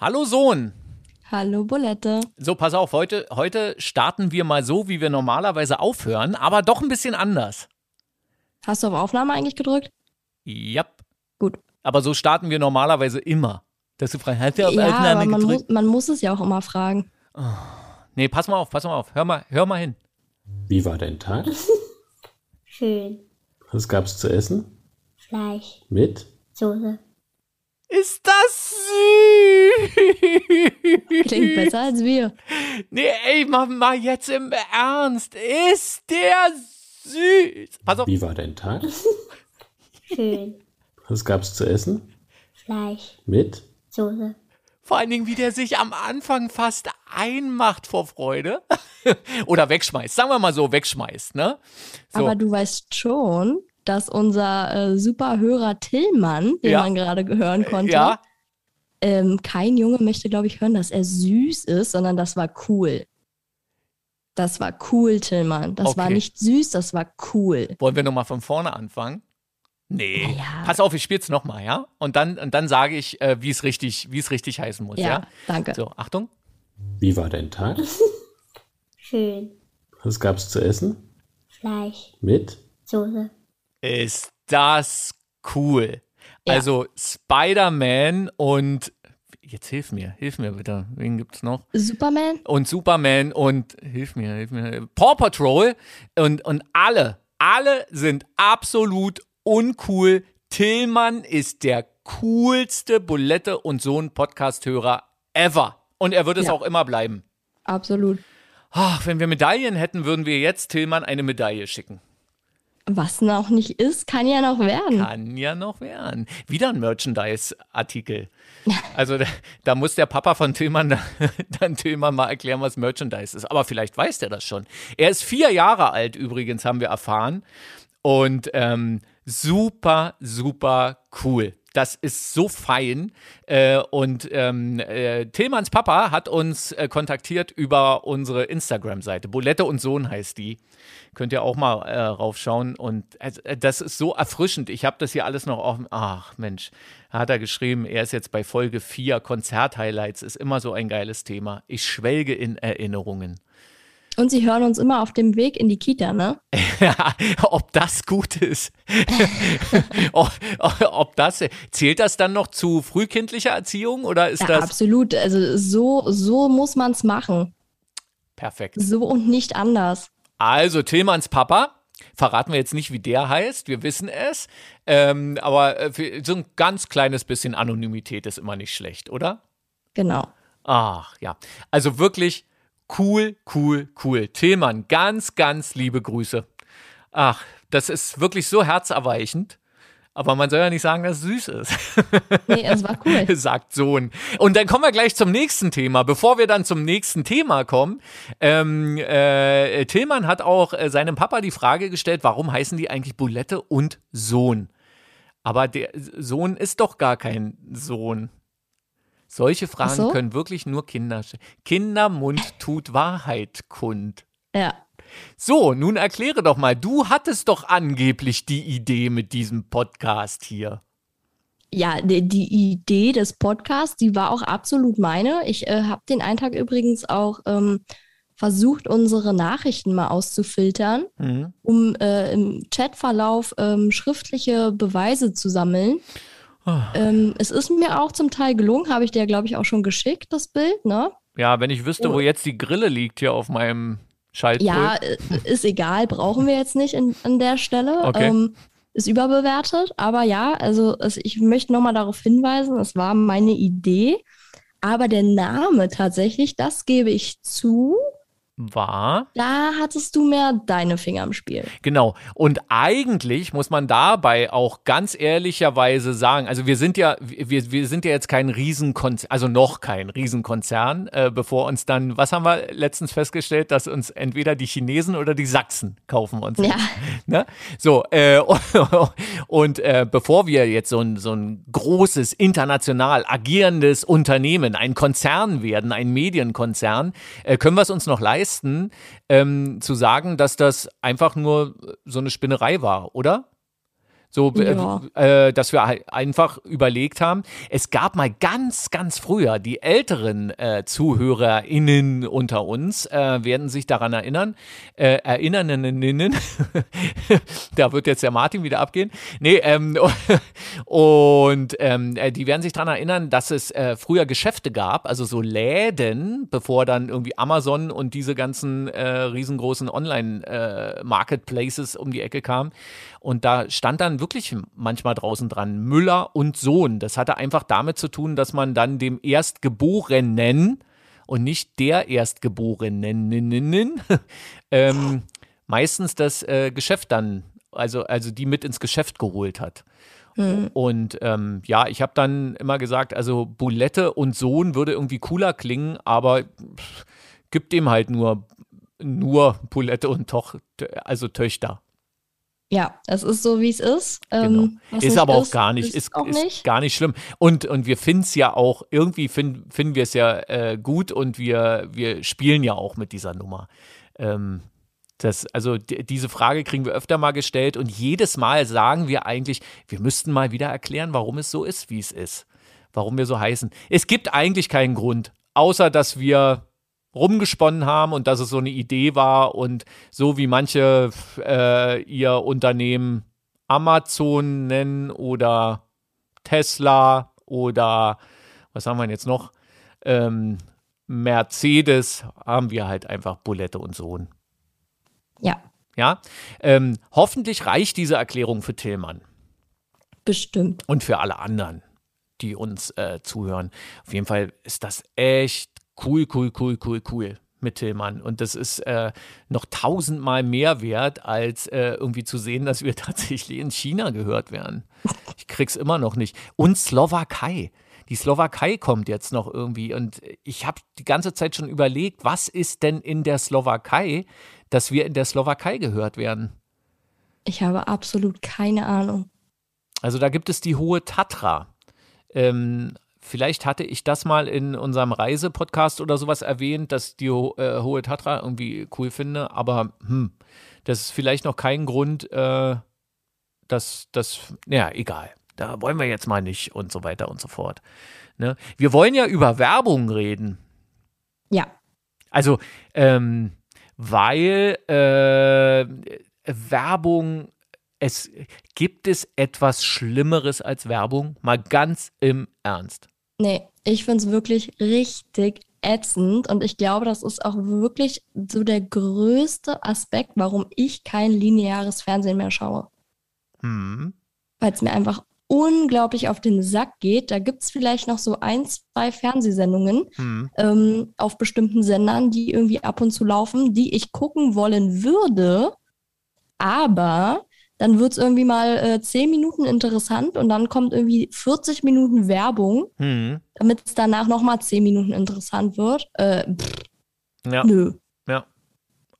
Hallo Sohn. Hallo Bolette. So, pass auf, heute, heute starten wir mal so, wie wir normalerweise aufhören, aber doch ein bisschen anders. Hast du auf Aufnahme eigentlich gedrückt? Ja. Gut. Aber so starten wir normalerweise immer. Dass du fragst, hast du auf Ja, Aufnahme aber man gedrückt? muss, man muss es ja auch immer fragen. Nee, pass mal auf, pass mal auf. Hör mal, hör mal hin. Wie war dein Tag? Schön. Was gab's zu essen? Fleisch. Mit? Soße. Ist das süß? Klingt besser als wir. Nee, ey, mal, mal jetzt im Ernst. Ist der süß? Pass auf. Wie war dein Tag? Schön. Was gab's zu essen? Fleisch. Mit? Soße. Vor allen Dingen, wie der sich am Anfang fast einmacht vor Freude. Oder wegschmeißt. Sagen wir mal so, wegschmeißt, ne? So. Aber du weißt schon, dass unser äh, Superhörer Tillmann, den Ja. man gerade hören konnte, ja, ähm, kein Junge möchte, glaube ich, hören, dass er süß ist, sondern das war cool. Das war cool, Tillmann. Das war Okay. nicht süß, das war cool. wollen wir nochmal von vorne anfangen? Nee. Ja. Pass auf, ich spiel's nochmal, ja? Und dann, und dann sage ich, äh, wie es richtig, wie es richtig heißen muss, ja? Ja, danke. So, Achtung. Wie war dein Tag? Schön. Was gab's zu essen? Fleisch. Mit? Soße. Ist das cool. Ja. Also Spider-Man und jetzt hilf mir, hilf mir bitte. Wen gibt's noch? Superman? Und Superman und hilf mir, hilf mir. Paw Patrol und, und alle, alle sind absolut uncool. Tillmann ist der coolste Bulette und Sohn Podcast-Hörer ever. Und er wird es Ja. auch immer bleiben. Absolut. Ach, wenn wir Medaillen hätten, würden wir jetzt Tillmann eine Medaille schicken. Was noch nicht ist, kann ja noch werden. Kann ja noch werden. Wieder ein Merchandise-Artikel. Also da, da muss der Papa von Tillmann da- dann Tillmann mal erklären, was Merchandise ist. Aber vielleicht weiß der das schon. Er ist vier Jahre alt übrigens, haben wir erfahren. Und ähm, super, super cool. Das ist so fein. Äh, und ähm, äh, Tillmanns Papa hat uns äh, kontaktiert über unsere Instagram-Seite. Bulette und Sohn heißt die. Könnt ihr auch mal raufschauen. Und das ist so erfrischend. Ich habe das hier alles noch offen. Ach Mensch, hat er geschrieben, er ist jetzt bei Folge 4. Konzert-Highlights ist immer so ein geiles Thema. Ich schwelge in Erinnerungen. Und sie hören uns immer auf dem Weg in die Kita, ne? Ja, ob das gut ist. ob, ob das zählt das dann noch zu frühkindlicher Erziehung oder ist Ja, das absolut. Also so, so muss man es machen. perfekt? So und nicht anders. Also Tillmanns Papa, verraten wir jetzt nicht, wie der heißt, wir wissen es, ähm, aber äh, so ein ganz kleines bisschen Anonymität ist immer nicht schlecht, oder? Genau. Ach ja, also wirklich cool, cool, cool. Tillmann, ganz, ganz liebe Grüße. Ach, das ist wirklich so herzerweichend. Aber man soll ja nicht sagen, dass es süß ist. Nee, es war cool. sagt Sohn. Und dann kommen wir gleich zum nächsten Thema. Bevor wir dann zum nächsten Thema kommen, ähm, äh, Tillmann hat auch äh, seinem Papa die Frage gestellt, warum heißen die eigentlich Bulette und Sohn? Aber der Sohn ist doch gar kein Sohn. Solche Fragen so? können wirklich nur Kinder. sch- Kindermund tut Wahrheit kund. Ja. So, nun erkläre doch mal, du hattest doch angeblich die Idee mit diesem Podcast hier. Ja, die, die Idee des Podcasts, die war auch absolut meine. Ich äh, habe den Eintrag übrigens auch ähm, versucht, unsere Nachrichten mal auszufiltern, Mhm. um äh, im Chatverlauf ähm, schriftliche Beweise zu sammeln. Ah. Ähm, es ist mir auch zum Teil gelungen, habe ich dir, glaube ich, auch schon geschickt, das Bild, ne? Ja, wenn ich wüsste, wo jetzt die Grille liegt hier auf meinem Schaltpult. Ja, äh, ist egal, brauchen wir jetzt nicht in, an der Stelle. Okay. Ähm, ist überbewertet, aber ja, also es, ich möchte nochmal darauf hinweisen, es war meine Idee, aber der Name tatsächlich, das gebe ich zu, war. da hattest du mehr deine Finger im Spiel. Genau. Und eigentlich muss man dabei auch ganz ehrlicherweise sagen, also wir sind ja, wir, wir sind ja jetzt kein Riesenkonzern, also noch kein Riesenkonzern, äh, bevor uns dann, was haben wir letztens festgestellt, dass uns entweder die Chinesen oder die Sachsen kaufen uns. Ja. Ne? So, äh, und äh, bevor wir jetzt so ein, so ein großes, international agierendes Unternehmen, ein Konzern werden, ein Medienkonzern, äh, können wir es uns noch leisten, ähm, zu sagen, dass das einfach nur so eine Spinnerei war, oder? So, Ja. äh, dass wir halt einfach überlegt haben, es gab mal ganz, ganz früher, die älteren äh, ZuhörerInnen unter uns äh, werden sich daran erinnern, äh, Erinnernerinnen, da wird jetzt der Martin wieder abgehen. Nee, ähm, und ähm, äh, die werden sich daran erinnern, dass es äh, früher Geschäfte gab, also so Läden, bevor dann irgendwie Amazon und diese ganzen äh, riesengroßen Online-Marketplaces um die Ecke kamen. Und da stand dann wirklich manchmal draußen dran Müller und Sohn. Das hatte einfach damit zu tun, dass man dann dem Erstgeborenen und nicht der Erstgeborenen ähm, meistens das äh, Geschäft dann, also, also die mit ins Geschäft geholt hat. Und ähm, ja, ich habe dann immer gesagt, also Bulette und Sohn würde irgendwie cooler klingen, aber pff, gibt dem halt nur, nur Bulette und Toch, also Töchter. Ja, es ist so, wie es ist. Genau. Ähm, was ist aber auch gar nicht, ist, auch ist nicht. gar nicht schlimm. Und, und wir finden es ja auch, irgendwie finden finden wir es ja äh, gut und wir, wir spielen ja auch mit dieser Nummer. Ähm, das, also diese Frage kriegen wir öfter mal gestellt und jedes Mal sagen wir eigentlich, wir müssten mal wieder erklären, warum es so ist, wie es ist. Warum wir so heißen. Es gibt eigentlich keinen Grund, außer dass wir rumgesponnen haben und dass es so eine Idee war und so wie manche äh, ihr Unternehmen Amazon nennen oder Tesla oder was haben wir jetzt noch? Ähm, Mercedes haben wir halt einfach Bulette und Sohn. Ja, Ja, ähm, hoffentlich reicht diese Erklärung für Tillmann bestimmt. und für alle anderen, die uns äh, zuhören. Auf jeden Fall ist das echt cool, cool, cool, cool, cool mit Tillmann. Und das ist äh, noch tausendmal mehr wert, als äh, irgendwie zu sehen, dass wir tatsächlich in China gehört werden. Ich krieg's immer noch nicht. Und Slowakei. Die Slowakei kommt jetzt noch irgendwie. Und ich habe die ganze Zeit schon überlegt, was ist denn in der Slowakei, dass wir in der Slowakei gehört werden? Ich habe absolut keine Ahnung. Also da gibt es die Hohe Tatra. Ähm, vielleicht hatte ich das mal in unserem Reisepodcast oder sowas erwähnt, dass die äh, Hohe Tatra irgendwie cool finde, aber hm, das ist vielleicht noch kein Grund, äh, dass das, ja, egal. Da wollen wir jetzt mal nicht und so weiter und so fort. Ne? Wir wollen ja über Werbung reden. Ja, Also, ähm, weil äh, Werbung, es gibt es etwas Schlimmeres als Werbung? Mal ganz im Ernst. Nee, ich finde es wirklich richtig ätzend und ich glaube, das ist auch wirklich so der größte Aspekt, warum ich kein lineares Fernsehen mehr schaue. Hm. Weil es mir einfach unglaublich auf den Sack geht. Da gibt es vielleicht noch so ein, zwei Fernsehsendungen Hm. ähm, auf bestimmten Sendern, die irgendwie ab und zu laufen, die ich gucken wollen würde, aber dann wird es irgendwie mal äh, 10 Minuten interessant und dann kommt irgendwie 40 Minuten Werbung, Hm. damit es danach nochmal 10 Minuten interessant wird. Äh, pff, Ja. Nö. Ja.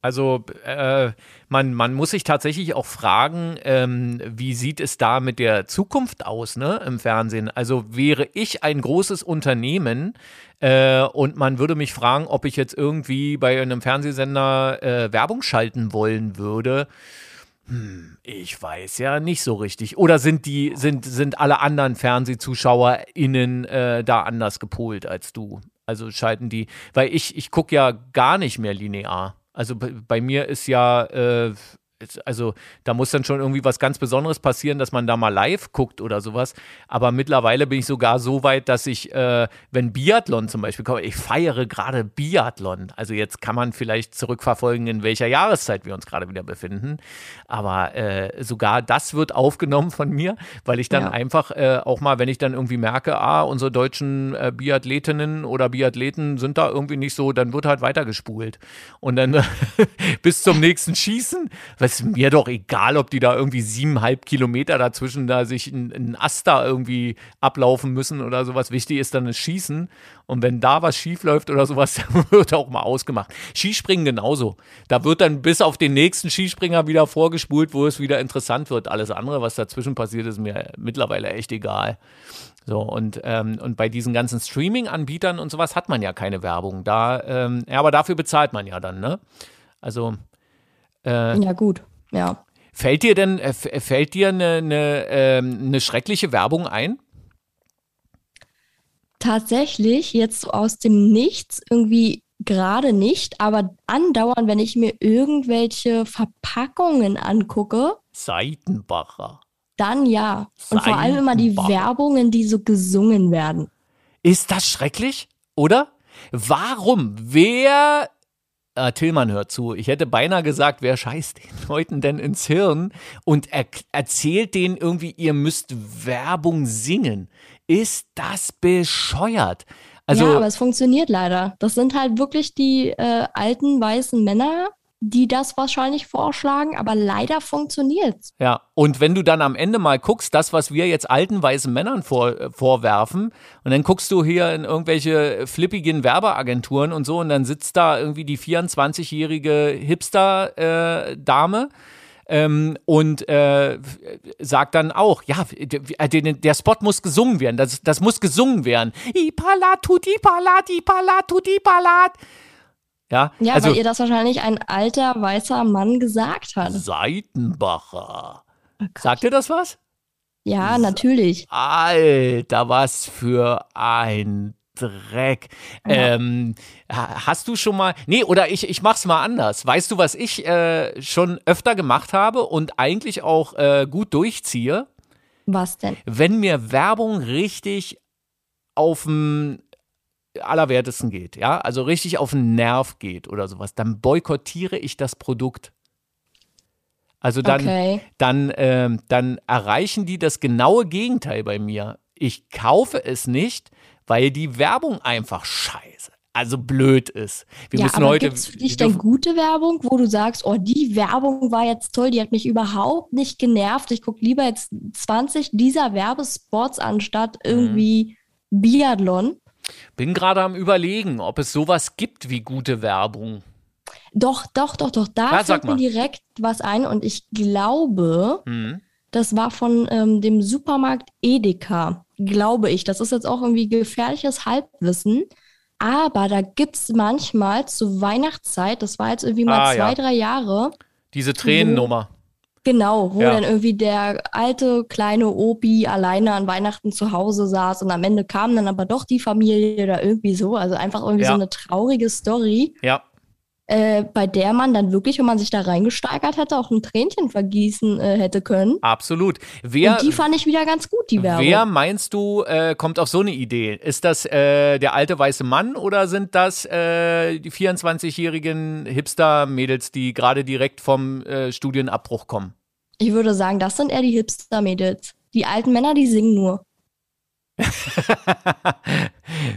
Also äh, man, man muss sich tatsächlich auch fragen, ähm, wie sieht es da mit der Zukunft aus ne, im Fernsehen? Also wäre ich ein großes Unternehmen äh, und man würde mich fragen, ob ich jetzt irgendwie bei einem Fernsehsender äh, Werbung schalten wollen würde. Hm, ich weiß ja nicht so richtig. Oder sind die, sind, sind alle anderen FernsehzuschauerInnen äh, da anders gepolt als du? Also schalten die, weil ich, ich gucke ja gar nicht mehr linear. Also bei, bei mir ist ja, äh, also da muss dann schon irgendwie was ganz Besonderes passieren, dass man da mal live guckt oder sowas. Aber mittlerweile bin ich sogar so weit, dass ich, äh, wenn Biathlon zum Beispiel kommt, ich feiere gerade Biathlon. Also jetzt kann man vielleicht zurückverfolgen, in welcher Jahreszeit wir uns gerade wieder befinden. Aber äh, sogar das wird aufgenommen von mir, weil ich dann Ja. einfach äh, auch mal, wenn ich dann irgendwie merke, ah, unsere deutschen äh, Biathletinnen oder Biathleten sind da irgendwie nicht so, dann wird halt weitergespult. Und dann bis zum nächsten Schießen, ist mir doch egal, ob die da irgendwie siebeneinhalb Kilometer dazwischen da sich ein, ein Ast da irgendwie ablaufen müssen oder sowas. Wichtig ist dann das Schießen. Und wenn da was schief läuft oder sowas, dann wird auch mal ausgemacht. Skispringen genauso. Da wird dann bis auf den nächsten Skispringer wieder vorgespult, wo es wieder interessant wird. Alles andere, was dazwischen passiert, ist mir mittlerweile echt egal. So, und, ähm, und bei diesen ganzen Streaming-Anbietern und sowas hat man ja keine Werbung. Da, ähm, ja, aber dafür bezahlt man ja dann, ne? Also, äh, Ja, gut. Ja. Fällt dir denn, äh, f- fällt dir eine, eine, ähm, eine schreckliche Werbung ein? Tatsächlich, jetzt so aus dem Nichts, irgendwie gerade nicht, aber andauernd, wenn ich mir irgendwelche Verpackungen angucke, Seitenbacher. dann ja. Und vor allem immer die. Werbungen, die so gesungen werden. Ist das schrecklich, oder? Warum? Wer. Ah, Tillmann hört zu. Ich hätte beinahe gesagt, wer scheißt den Leuten denn ins Hirn und er erzählt denen irgendwie, ihr müsst Werbung singen. Ist das bescheuert? Also, ja, aber es funktioniert leider. Das sind halt wirklich die äh, alten weißen Männer, die das wahrscheinlich vorschlagen, aber leider funktioniert's. Ja, und wenn du dann am Ende mal guckst, das, was wir jetzt alten weißen Männern vor, äh, vorwerfen, und dann guckst du hier in irgendwelche flippigen Werbeagenturen und so, und dann sitzt da irgendwie die 24-jährige Hipster-Dame. ähm, und äh, sagt dann auch, ja, der, der, der Spot muss gesungen werden, das, das muss gesungen werden. Ipalat, tut Ipalat, Ipalat, tut Ipalat. Ja, Ja, also weil ihr das wahrscheinlich ein alter weißer Mann gesagt hat. Seitenbacher. Oh. Sagt dir das was? Ja, natürlich. Alter, was für ein Dreck. Ähm, ha- hast du schon mal. Nee, oder ich, ich mach's mal anders. Weißt du, was ich äh, schon öfter gemacht habe und eigentlich auch äh, gut durchziehe? Was denn? Wenn mir Werbung richtig auf den Allerwertesten geht, ja, also richtig auf den Nerv geht oder sowas, dann boykottiere ich das Produkt. Also dann, Okay. dann, ähm, dann erreichen die das genaue Gegenteil bei mir. Ich kaufe es nicht, weil die Werbung einfach scheiße, also blöd ist. Wir ja, müssen aber heute. gibt's für dich denn gute Werbung, wo du sagst, oh, die Werbung war jetzt toll, die hat mich überhaupt nicht genervt. Ich gucke lieber jetzt 20 dieser Werbespots anstatt Mhm. irgendwie Biathlon. Bin gerade am überlegen, ob es sowas gibt wie gute Werbung. Doch, doch, doch, doch. Da Ja, fällt mir direkt was ein und ich glaube, Hm. das war von ähm, dem Supermarkt Edeka, glaube ich. Das ist jetzt auch irgendwie gefährliches Halbwissen. Aber da gibt es manchmal zur Weihnachtszeit, das war jetzt irgendwie mal Ah, zwei, ja. drei Jahre, Diese Tränennummer. Genau, wo Ja. dann irgendwie der alte kleine Opi alleine an Weihnachten zu Hause saß und am Ende kam dann aber doch die Familie oder irgendwie so. Also einfach irgendwie Ja. so eine traurige Story, Ja. äh, bei der man dann wirklich, wenn man sich da reingesteigert hätte, auch ein Tränchen vergießen äh, hätte können. Absolut. Wer, und die fand ich wieder ganz gut, die Werbung. wer meinst du, äh, kommt auf so eine Idee? Ist das äh, der alte weiße Mann oder sind das äh, die 24-jährigen Hipster-Mädels, die gerade direkt vom äh, Studienabbruch kommen? Ich würde sagen, das sind eher die Hipster-Mädels. Die alten Männer, die singen nur.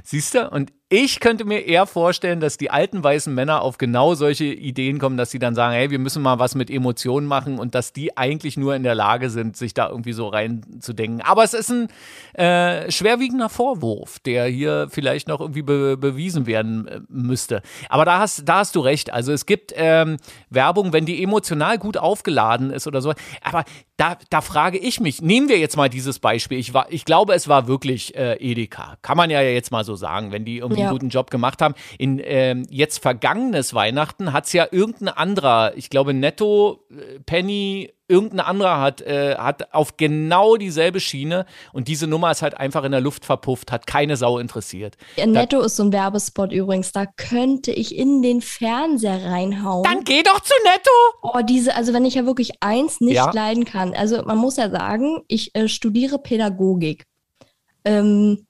Siehst du? Und ich könnte mir eher vorstellen, dass die alten weißen Männer auf genau solche Ideen kommen, dass sie dann sagen, hey, wir müssen mal was mit Emotionen machen und dass die eigentlich nur in der Lage sind, sich da irgendwie so reinzudenken. Aber es ist ein äh, schwerwiegender Vorwurf, der hier vielleicht noch irgendwie be bewiesen werden äh, müsste. Aber da hast, da hast du recht. Also es gibt ähm, Werbung, wenn die emotional gut aufgeladen ist oder so. Aber da, da frage ich mich, nehmen wir jetzt mal dieses Beispiel. Ich, war, ich glaube, es war wirklich äh, Edeka. Kann man ja jetzt mal so sagen, wenn die irgendwie Ja. einen guten Job gemacht haben. In ähm, jetzt vergangenes Weihnachten hat es ja irgendein anderer, ich glaube Netto, äh, Penny, irgendein anderer hat, äh, hat auf genau dieselbe Schiene und diese Nummer ist halt einfach in der Luft verpufft, hat keine Sau interessiert. Netto ist so ein Werbespot übrigens. Da könnte ich in den Fernseher reinhauen. Dann geh doch zu Netto! Oh, diese, also wenn ich ja wirklich eins nicht Ja. leiden kann. Also man muss ja sagen, ich äh, studiere Pädagogik. Ähm,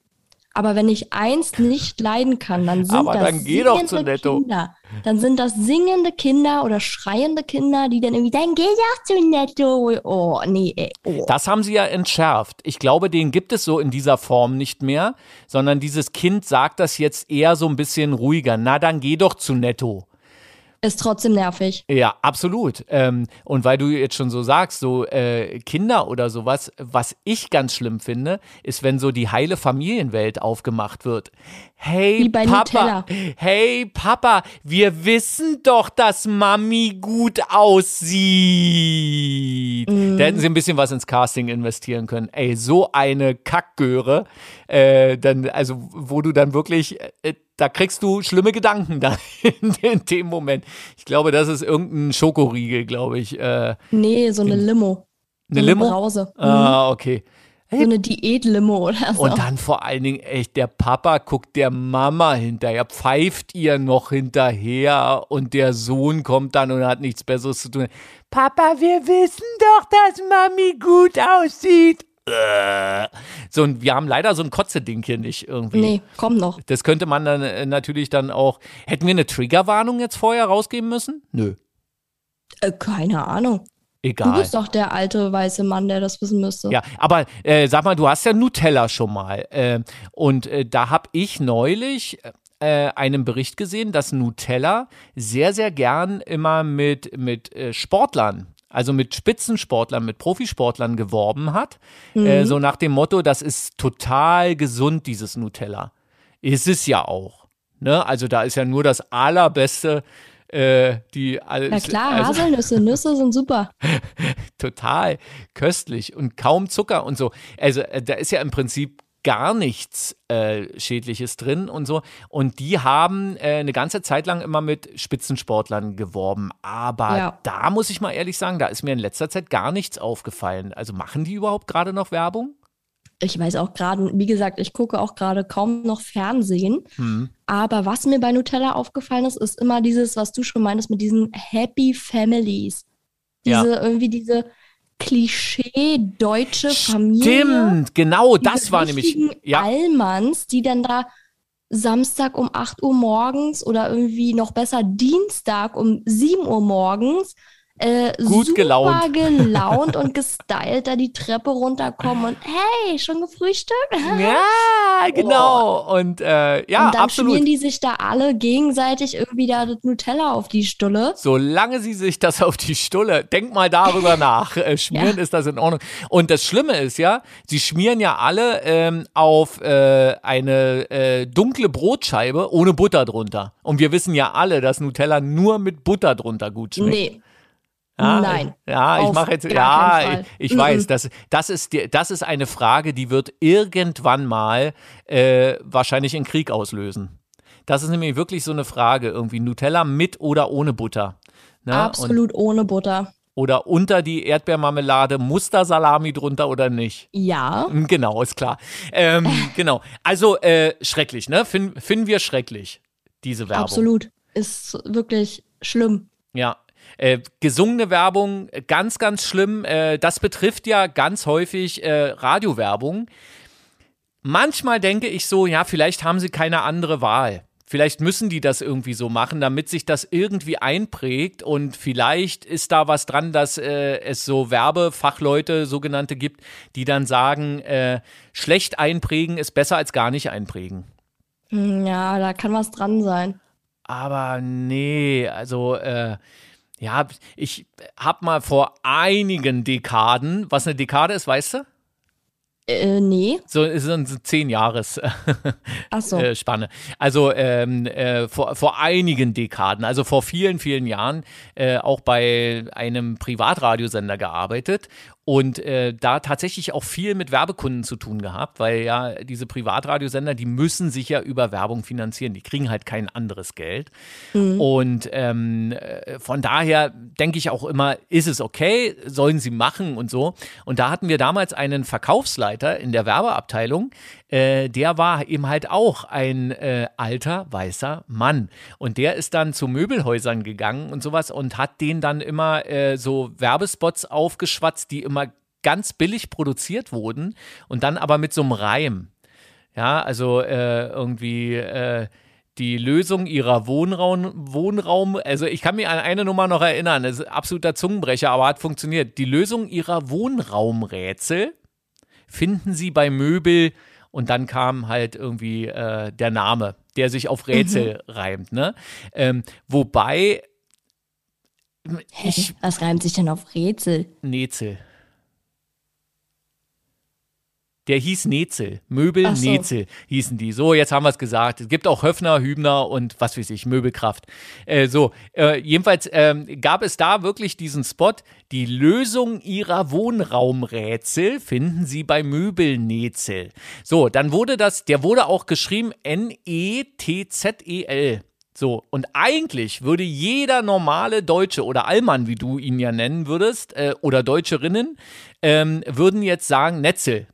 aber wenn ich eins nicht leiden kann, dann sind Aber das dann geh doch singende zu Netto. Kinder. Dann sind das singende Kinder oder schreiende Kinder, die dann irgendwie, dann geh doch zu Netto. Oh, nee, ey. Oh. Das haben sie ja entschärft. Ich glaube, den gibt es so in dieser Form nicht mehr, sondern dieses Kind sagt das jetzt eher so ein bisschen ruhiger. Na, dann geh doch zu Netto. Ist trotzdem nervig. Ja, absolut. Ähm, und weil du jetzt schon so sagst, so äh, Kinder oder sowas, was ich ganz schlimm finde, ist, wenn so die heile Familienwelt aufgemacht wird. Hey Papa, Nutella. hey Papa, wir wissen doch, dass Mami gut aussieht. Mhm. Da hätten sie ein bisschen was ins Casting investieren können. Ey, so eine Kackgöre, äh, dann, also wo du dann wirklich äh, da kriegst du schlimme Gedanken da in, in dem Moment. Ich glaube, das ist irgendein Schokoriegel, glaube ich. Äh, Nee, so eine Limo. Eine Limo? Brause. Mhm. Ah, okay. So eine Diät-Limo oder so. Und dann vor allen Dingen, echt, der Papa guckt der Mama hinterher, pfeift ihr noch hinterher und der Sohn kommt dann und hat nichts Besseres zu tun. Papa, wir wissen doch, dass Mami gut aussieht. Äh. So, und wir haben leider so ein Kotze-Ding hier nicht irgendwie. nee, komm noch. Das könnte man dann äh, natürlich dann auch. Hätten wir eine Triggerwarnung jetzt vorher rausgeben müssen? Nö. Äh, keine Ahnung. Du Egal. bist doch der alte weiße Mann, der das wissen müsste. Ja, aber äh, sag mal, du hast ja Nutella schon mal. Äh, und äh, da habe ich neulich äh, einen Bericht gesehen, dass Nutella sehr, sehr gern immer mit, mit äh, Sportlern, also mit Spitzensportlern, mit Profisportlern geworben hat. Äh, so nach dem Motto, das ist total gesund, dieses Nutella. Ist es ja auch. Ne? Also da ist ja nur das allerbeste. Äh, die alles, Na klar, also- Haselnüsse, Nüsse sind super. total köstlich und kaum Zucker und so. Also äh, da ist ja im Prinzip gar nichts äh, Schädliches drin und so. Und die haben äh, eine ganze Zeit lang immer mit Spitzensportlern geworben. Aber Ja. da muss ich mal ehrlich sagen, da ist mir in letzter Zeit gar nichts aufgefallen. Also machen die überhaupt gerade noch Werbung? Ich weiß auch gerade, wie gesagt, ich gucke auch gerade kaum noch Fernsehen. Hm. Aber was mir bei Nutella aufgefallen ist, ist immer dieses, was du schon meinst, mit diesen Happy Families. Ja. Diese, irgendwie diese Klischee-deutsche Familie. Stimmt, genau, das war nämlich. Ja, Allmanns, die dann da Samstag um 8 Uhr morgens oder irgendwie noch besser Dienstag um 7 Uhr morgens äh, Gut super gelaunt. gelaunt und gestylt da die Treppe runterkommen und hey, schon gefrühstückt? ja genau. Und äh, ja, und dann absolut. schmieren die sich da alle gegenseitig irgendwie da das Nutella auf die Stulle. Solange sie sich das auf die Stulle, denk mal darüber nach. Äh, schmieren Ja. ist das in Ordnung. Und das Schlimme ist ja, sie schmieren ja alle ähm, auf äh, eine äh, dunkle Brotscheibe ohne Butter drunter. Und wir wissen ja alle, dass Nutella nur mit Butter drunter gut schmeckt. Nee, Ja, Nein. Ja, ich mache jetzt, ja, ich, ich weiß, das, das, ist die, das ist eine Frage, die wird irgendwann mal äh, wahrscheinlich einen Krieg auslösen. Das ist nämlich wirklich so eine Frage, irgendwie Nutella mit oder ohne Butter. Ne? Und, absolut ohne Butter. oder unter die Erdbeermarmelade, Mustersalami drunter oder nicht? Ja, Mm, Genau, ist klar. Ähm, genau. Also äh, schrecklich, ne? Fin finden wir schrecklich, diese Werbung. absolut. Ist wirklich schlimm. Ja. Äh, gesungene Werbung, äh, ganz, ganz schlimm. Äh, das betrifft ja ganz häufig äh, Radiowerbung. Manchmal denke ich so, ja, vielleicht haben sie keine andere Wahl. Vielleicht müssen die das irgendwie so machen, damit sich das irgendwie einprägt und vielleicht ist da was dran, dass äh, es so Werbefachleute, sogenannte gibt, die dann sagen, äh, schlecht einprägen ist besser als gar nicht einprägen. Hm, Ja, da kann was dran sein. Aber nee, also äh, ja, ich hab mal vor einigen Dekaden, was eine Dekade ist, weißt du? Äh, nee. So ist so eine zehn Jahres so. äh, Spanne. Also ähm, äh, vor, vor einigen Dekaden, also vor vielen, vielen Jahren, äh, auch bei einem Privatradiosender gearbeitet und äh, da tatsächlich auch viel mit Werbekunden zu tun gehabt, weil ja diese Privatradiosender, die müssen sich ja über Werbung finanzieren, die kriegen halt kein anderes Geld. Und ähm, äh, von daher denke ich auch immer, ist es okay, sollen sie machen und so. Und da hatten wir damals einen Verkaufsleiter in der Werbeabteilung, äh, der war eben halt auch ein äh, alter weißer Mann. Und der ist dann zu Möbelhäusern gegangen und sowas und hat denen dann immer äh, so Werbespots aufgeschwatzt, die immer ganz billig produziert wurden und dann aber mit so einem Reim. Ja, also äh, irgendwie äh, die Lösung ihrer Wohnraum, Wohnraum, also ich kann mich an eine Nummer noch erinnern, das ist absoluter Zungenbrecher, aber hat funktioniert. Die Lösung ihrer Wohnraumrätsel finden sie bei Möbel und dann kam halt irgendwie äh, der Name, der sich auf Rätsel reimt, ne? Ähm, wobei ich, Was reimt sich denn auf Rätsel? Nezel. Der hieß Nezel. Möbel so. Nezel hießen die. So, jetzt haben wir es gesagt. Es gibt auch Höfner, Hübner und was weiß ich, Möbelkraft. Äh, so, äh, jedenfalls ähm, gab es da wirklich diesen Spot. Die Lösung ihrer Wohnraumrätsel finden Sie bei Möbel Nezel. So, dann wurde das, der wurde auch geschrieben N-E-T-Z-E-L. So, und eigentlich würde jeder normale Deutsche oder Allmann, wie du ihn ja nennen würdest, äh, oder Deutscherinnen, ähm, würden jetzt sagen Netzel.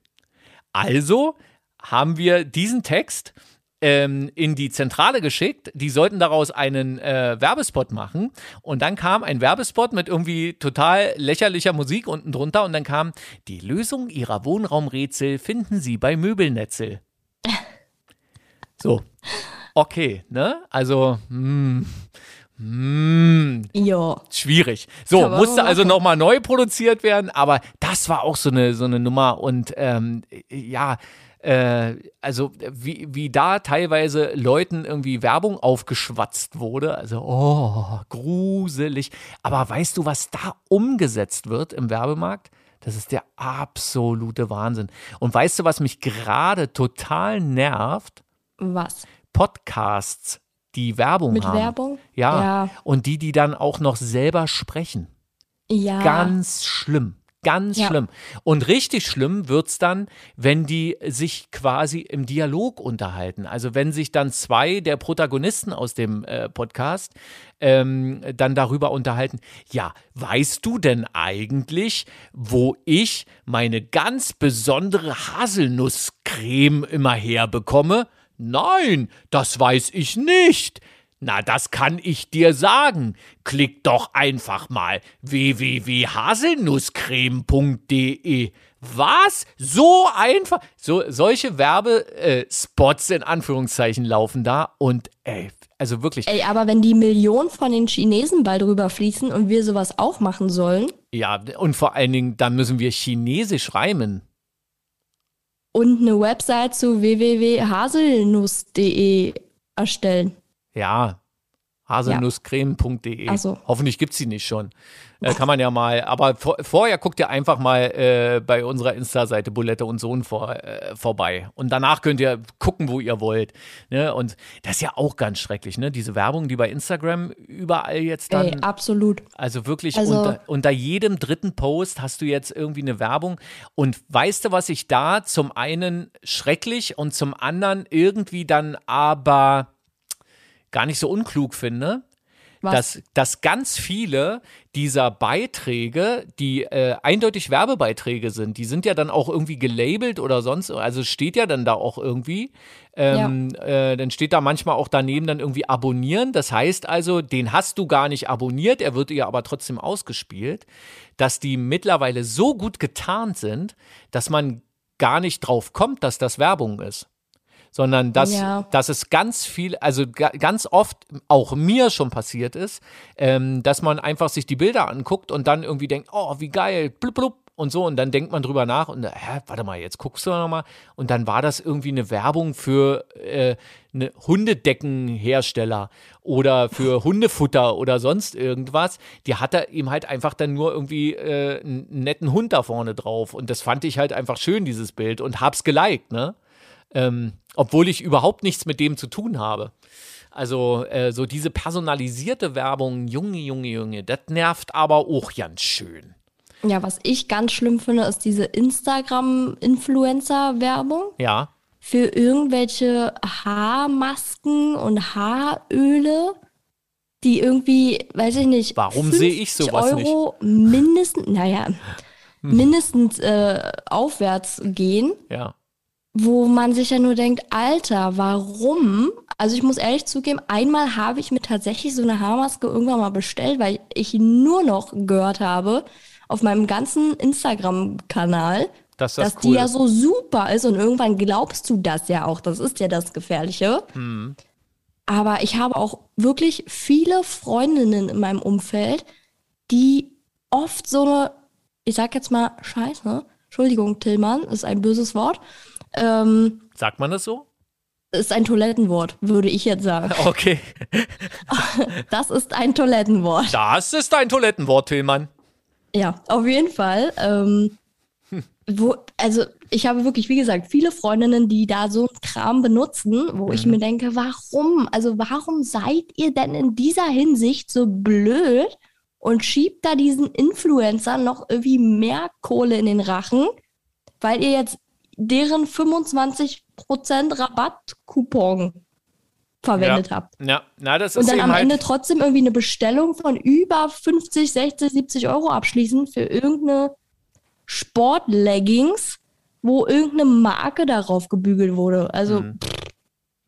Also haben wir diesen Text ähm, in die Zentrale geschickt. Die sollten daraus einen äh, Werbespot machen. Und dann kam ein Werbespot mit irgendwie total lächerlicher Musik unten drunter. Und dann kam, die Lösung ihrer Wohnraumrätsel finden Sie bei Möbelnetzel. So. Okay, ne? Also, hm, hm, Ja. schwierig. So, man musste also nochmal neu produziert werden, aber das war auch so eine, so eine Nummer und ähm, ja, äh, also wie, wie da teilweise Leuten irgendwie Werbung aufgeschwatzt wurde, also oh, gruselig. Aber weißt du, was da umgesetzt wird im Werbemarkt? Das ist der absolute Wahnsinn. Und weißt du, was mich gerade total nervt? Was? Podcasts, die Werbung Mit haben. Werbung? Ja. Ja. Und die, die dann auch noch selber sprechen. Ja. Ganz schlimm. Ganz Ja. schlimm. Und richtig schlimm wird's dann, wenn die sich quasi im Dialog unterhalten. Also wenn sich dann zwei der Protagonisten aus dem äh, Podcast ähm, dann darüber unterhalten, ja, weißt du denn eigentlich, wo ich meine ganz besondere Haselnusscreme immer herbekomme? Nein, das weiß ich nicht. Na, das kann ich dir sagen. Klick doch einfach mal www.haselnusscreme.de. Was? So einfach? So, solche Werbespots in Anführungszeichen laufen da und ey, also wirklich, Ey, aber wenn die Millionen von den Chinesen bald rüberfließen und wir sowas auch machen sollen ja, und vor allen Dingen, dann müssen wir Chinesisch reimen. Und eine Website zu www.haselnuss.de erstellen. Ja, haselnusscreme.de. Ach so. Hoffentlich gibt's sie nicht schon. Äh, kann man ja mal, aber vor, vorher guckt ihr einfach mal äh, bei unserer Insta-Seite Bulette und Sohn vor, äh, vorbei. Und danach könnt ihr gucken, wo ihr wollt. Ne? Und das ist ja auch ganz schrecklich, ne? Diese Werbung, die bei Instagram überall jetzt dann. Ey, absolut. Also wirklich Also- unter, unter jedem dritten Post hast du jetzt irgendwie eine Werbung. Und weißt du, was ich da zum einen schrecklich und zum anderen irgendwie dann aber gar nicht so unklug finde? Was? Dass, dass ganz viele dieser Beiträge, die äh, eindeutig Werbebeiträge sind, die sind ja dann auch irgendwie gelabelt oder sonst, also steht ja dann da auch irgendwie. Ähm, äh, dann steht da manchmal auch daneben dann irgendwie abonnieren. Das heißt also, den hast du gar nicht abonniert, er wird dir aber trotzdem ausgespielt, dass die mittlerweile so gut getarnt sind, dass man gar nicht drauf kommt, dass das Werbung ist sondern dass, Ja. dass es ganz viel, also ga, ganz oft auch mir schon passiert ist, ähm, dass man einfach sich die Bilder anguckt und dann irgendwie denkt, oh, wie geil, blub, blub, und so, und dann denkt man drüber nach und, hä, warte mal, jetzt guckst du noch mal und dann war das irgendwie eine Werbung für äh, eine Hundedeckenhersteller oder für Hundefutter oder sonst irgendwas. Die hatte ihm halt einfach dann nur irgendwie äh, einen netten Hund da vorne drauf und das fand ich halt einfach schön, dieses Bild und hab's geliked, ne? Ähm, obwohl ich überhaupt nichts mit dem zu tun habe. Also äh, so diese personalisierte Werbung, Junge, Junge, Junge, das nervt aber auch ganz schön. Ja, was ich ganz schlimm finde, ist diese Instagram-Influencer-Werbung Ja, für irgendwelche Haarmasken und Haaröle, die irgendwie, weiß ich nicht, Warum sehe ich 50 sowas nicht? Euro mindestens, naja, mindestens äh, aufwärts gehen, ja. Wo man sich ja nur denkt, Alter, warum? Also ich muss ehrlich zugeben, einmal habe ich mir tatsächlich so eine Haarmaske irgendwann mal bestellt, weil ich nur noch gehört habe auf meinem ganzen Instagram-Kanal, Dass das dass cool die ja so super ist und irgendwann glaubst du das ja auch. Das ist ja das Gefährliche. Hm. Aber ich habe auch wirklich viele Freundinnen in meinem Umfeld, die oft so eine, ich sag jetzt mal Scheiße, Entschuldigung, Tillmann, ist ein böses Wort, ähm, Sagt man das so? ist ein Toilettenwort, würde ich jetzt sagen. Okay. Das ist ein Toilettenwort. Das ist ein Toilettenwort, Tillmann. Ja, auf jeden Fall. Ähm, wo, also ich habe wirklich, wie gesagt, viele Freundinnen, die da so einen Kram benutzen, wo ich Mhm. mir denke, warum? Also warum seid ihr denn in dieser Hinsicht so blöd und schiebt da diesen Influencern noch irgendwie mehr Kohle in den Rachen, weil ihr jetzt deren 25% Rabattcoupon verwendet habt? Ja, na, das Und ist dann eben am halt, Ende trotzdem irgendwie eine Bestellung von über 50, 60, 70 Euro abschließen für irgendeine Sportleggings, wo irgendeine Marke darauf gebügelt wurde. Also, Mhm.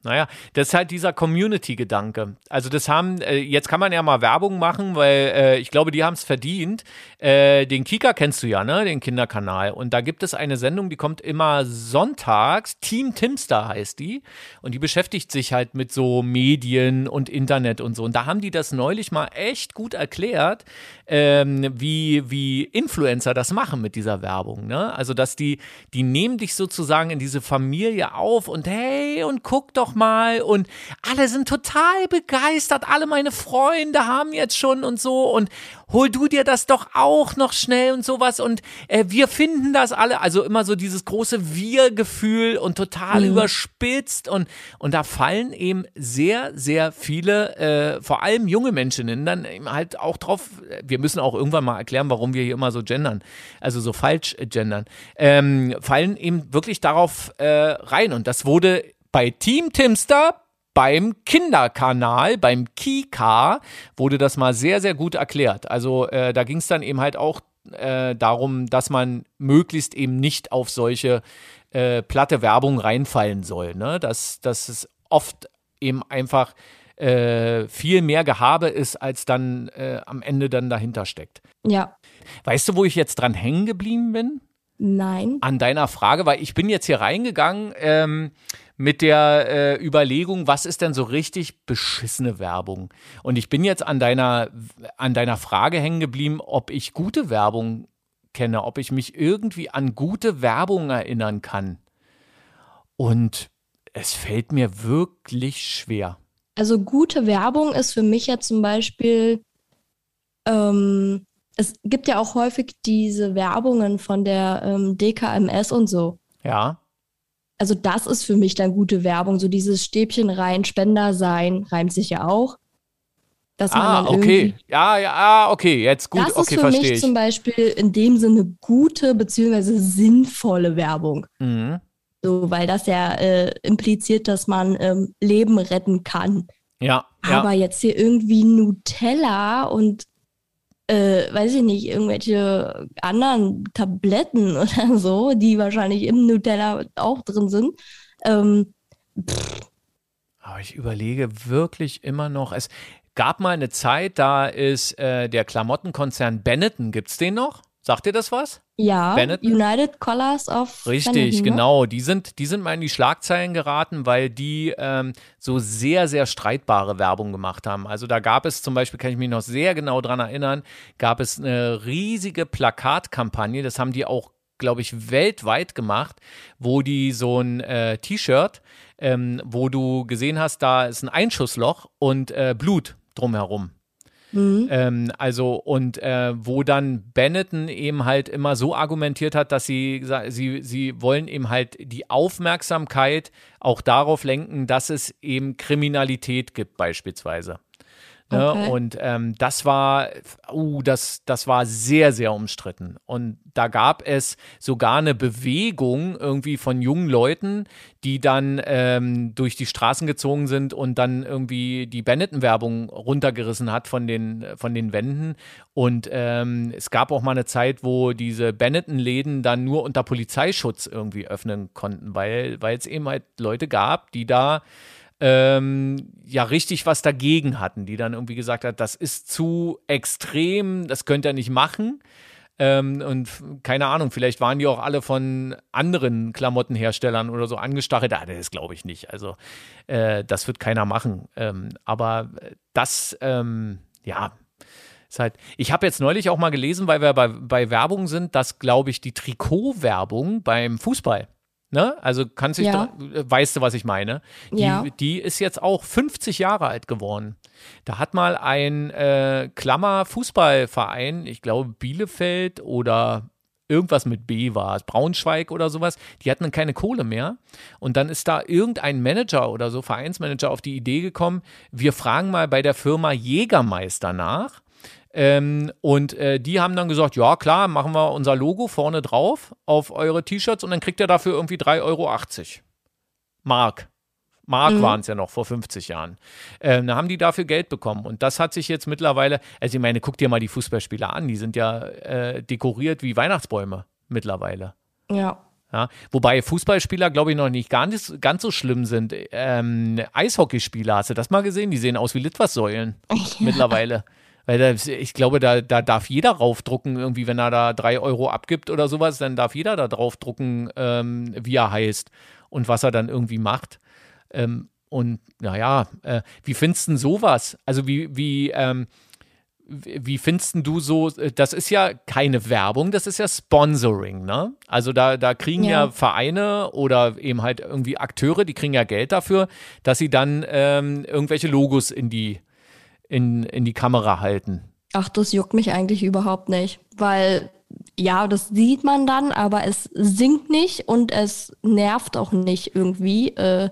Naja, das ist halt dieser Community-Gedanke. Also das haben, äh, jetzt kann man ja mal Werbung machen, weil äh, ich glaube, die haben es verdient. Äh, den Kika kennst du ja, ne? Den Kinderkanal. Und da gibt es eine Sendung, die kommt immer sonntags. Team Timster heißt die. Und die beschäftigt sich halt mit so Medien und Internet und so. Und da haben die das neulich mal echt gut erklärt, ähm, wie, wie Influencer das machen mit dieser Werbung. Ne? Also, dass die, die nehmen dich sozusagen in diese Familie auf und hey, und guck doch mal. Und alle sind total begeistert. Alle meine Freunde haben jetzt schon und so. Und hol du dir das doch auch noch schnell und sowas. Und äh, wir finden das alle. Also immer so dieses große Wir-Gefühl und total überspitzt. Und, und da fallen eben sehr, sehr viele, äh, vor allem junge Menschen dann eben halt auch drauf. Wir müssen auch irgendwann mal erklären, warum wir hier immer so gendern. Also so falsch gendern. Ähm, fallen eben wirklich darauf äh, rein. Und das wurde bei Team Timster beim Kinderkanal, beim Kika, wurde das mal sehr, sehr gut erklärt. Also äh, da ging es dann eben halt auch äh, darum, dass man möglichst eben nicht auf solche äh, platte Werbung reinfallen soll. Ne? Dass, dass es oft eben einfach äh, viel mehr Gehabe ist, als dann äh, am Ende dann dahinter steckt. ja, Weißt du, wo ich jetzt dran hängen geblieben bin? nein. an deiner Frage, weil ich bin jetzt hier reingegangen ähm, mit der äh, Überlegung, was ist denn so richtig beschissene Werbung? Und ich bin jetzt an deiner, an deiner Frage hängen geblieben, ob ich gute Werbung kenne, ob ich mich irgendwie an gute Werbung erinnern kann. Und es fällt mir wirklich schwer. Also gute Werbung ist für mich ja zum Beispiel, ähm, es gibt ja auch häufig diese Werbungen von der ähm, DKMS und so. Ja, Also das ist für mich dann gute Werbung, so dieses Stäbchen rein, Spender sein, reimt sich ja auch. Dass man ah, okay. Ja, ja, ah, okay, jetzt gut, das okay, ist für verstehe mich ich. zum Beispiel in dem Sinne gute beziehungsweise sinnvolle Werbung. Mhm. So, weil das ja äh, impliziert, dass man ähm, Leben retten kann. Ja, ja. Aber jetzt hier irgendwie Nutella und äh, weiß ich nicht, irgendwelche anderen Tabletten oder so, die wahrscheinlich im Nutella auch drin sind. Ähm, Aber ich überlege wirklich immer noch, es gab mal eine Zeit, da ist äh, der Klamottenkonzern Benetton, gibt's den noch? Sagt dir das was? ja, Benetton? United Colors of Richtig, Benetton, ne? genau. Die sind, die sind mal in die Schlagzeilen geraten, weil die ähm, so sehr, sehr streitbare Werbung gemacht haben. Also da gab es zum Beispiel, kann ich mich noch sehr genau dran erinnern, gab es eine riesige Plakatkampagne, das haben die auch glaube ich, weltweit gemacht, wo die so ein äh, T-Shirt, ähm, wo du gesehen hast, da ist ein Einschussloch und äh, Blut drumherum. Mhm. Ähm, also und äh, wo dann Benetton eben halt immer so argumentiert hat, dass sie sie sie wollen eben halt die Aufmerksamkeit auch darauf lenken, dass es eben Kriminalität gibt beispielsweise. Ne? Okay. Und ähm, das war, uh, das, das war sehr, sehr umstritten. Und da gab es sogar eine Bewegung irgendwie von jungen Leuten, die dann ähm, durch die Straßen gezogen sind und dann irgendwie die Benetton-Werbung runtergerissen hat von den, von den Wänden. Und ähm, es gab auch mal eine Zeit, wo diese Benetton-Läden dann nur unter Polizeischutz irgendwie öffnen konnten, weil weil es eben halt Leute gab, die da ähm, ja richtig was dagegen hatten, die dann irgendwie gesagt hat, das ist zu extrem, das könnt ihr nicht machen. Ähm, und keine Ahnung, vielleicht waren die auch alle von anderen Klamottenherstellern oder so angestachelt. Ah, das glaube ich nicht. Also äh, das wird keiner machen. Ähm, aber das, ähm, ja, ist halt. Ich habe jetzt neulich auch mal gelesen, weil wir bei, bei Werbung sind, dass, glaube ich, die Trikotwerbung beim Fußball, ne? Also kannst dich Ja. dra- weißt du, was ich meine? Die, Ja. die ist jetzt auch 50 Jahre alt geworden. Da hat mal ein äh, Klammer-Fußballverein, ich glaube Bielefeld oder irgendwas mit B war, es, Braunschweig oder sowas, die hatten dann keine Kohle mehr. Und dann ist da irgendein Manager oder so, Vereinsmanager, auf die Idee gekommen, wir fragen mal bei der Firma Jägermeister nach. Ähm, und äh, die haben dann gesagt, ja klar, machen wir unser Logo vorne drauf auf eure T-Shirts und dann kriegt ihr dafür irgendwie 3,80 Euro. Mark. Mark Mhm. waren es ja noch vor 50 Jahren. Ähm, da haben die dafür Geld bekommen. Und das hat sich jetzt mittlerweile, also ich meine, guck dir mal die Fußballspieler an, die sind ja äh, dekoriert wie Weihnachtsbäume mittlerweile. Ja. Ja, wobei Fußballspieler, glaube ich, noch nicht nicht ganz so schlimm sind. Ähm, Eishockeyspieler, hast du das mal gesehen? Die sehen aus wie Litfaßsäulen mittlerweile. Weil da, ich glaube, da, da darf jeder raufdrucken, irgendwie, wenn er da drei Euro abgibt oder sowas, dann darf jeder da draufdrucken, ähm, wie er heißt und was er dann irgendwie macht. Ähm, und naja, äh, wie findest du sowas? Also wie, wie, ähm, wie findest du so, äh, das ist ja keine Werbung, das ist ja Sponsoring, ne? Also da, da kriegen ja. Ja. Vereine oder eben halt irgendwie Akteure, die kriegen ja Geld dafür, dass sie dann ähm, irgendwelche Logos in die, in, in die Kamera halten. Ach, das juckt mich eigentlich überhaupt nicht, weil ja, das sieht man dann, aber es singt nicht und es nervt auch nicht irgendwie. Äh,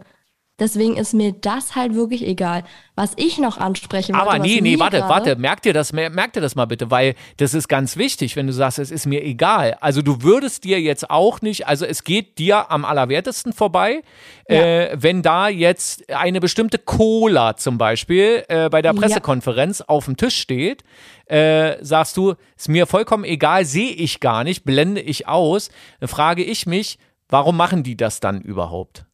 deswegen ist mir das halt wirklich egal. Was ich noch ansprechen wollte, Aber nee, nee, warte, warte, merk dir das, mer- merk dir das mal bitte, weil das ist ganz wichtig, wenn du sagst, es ist mir egal. Also du würdest dir jetzt auch nicht, also es geht dir am allerwertesten vorbei, äh, wenn da jetzt eine bestimmte Cola zum Beispiel äh, bei der Ja. Pressekonferenz auf dem Tisch steht, äh, sagst du, ist mir vollkommen egal, sehe ich gar nicht, blende ich aus, dann frage ich mich, warum machen die das dann überhaupt?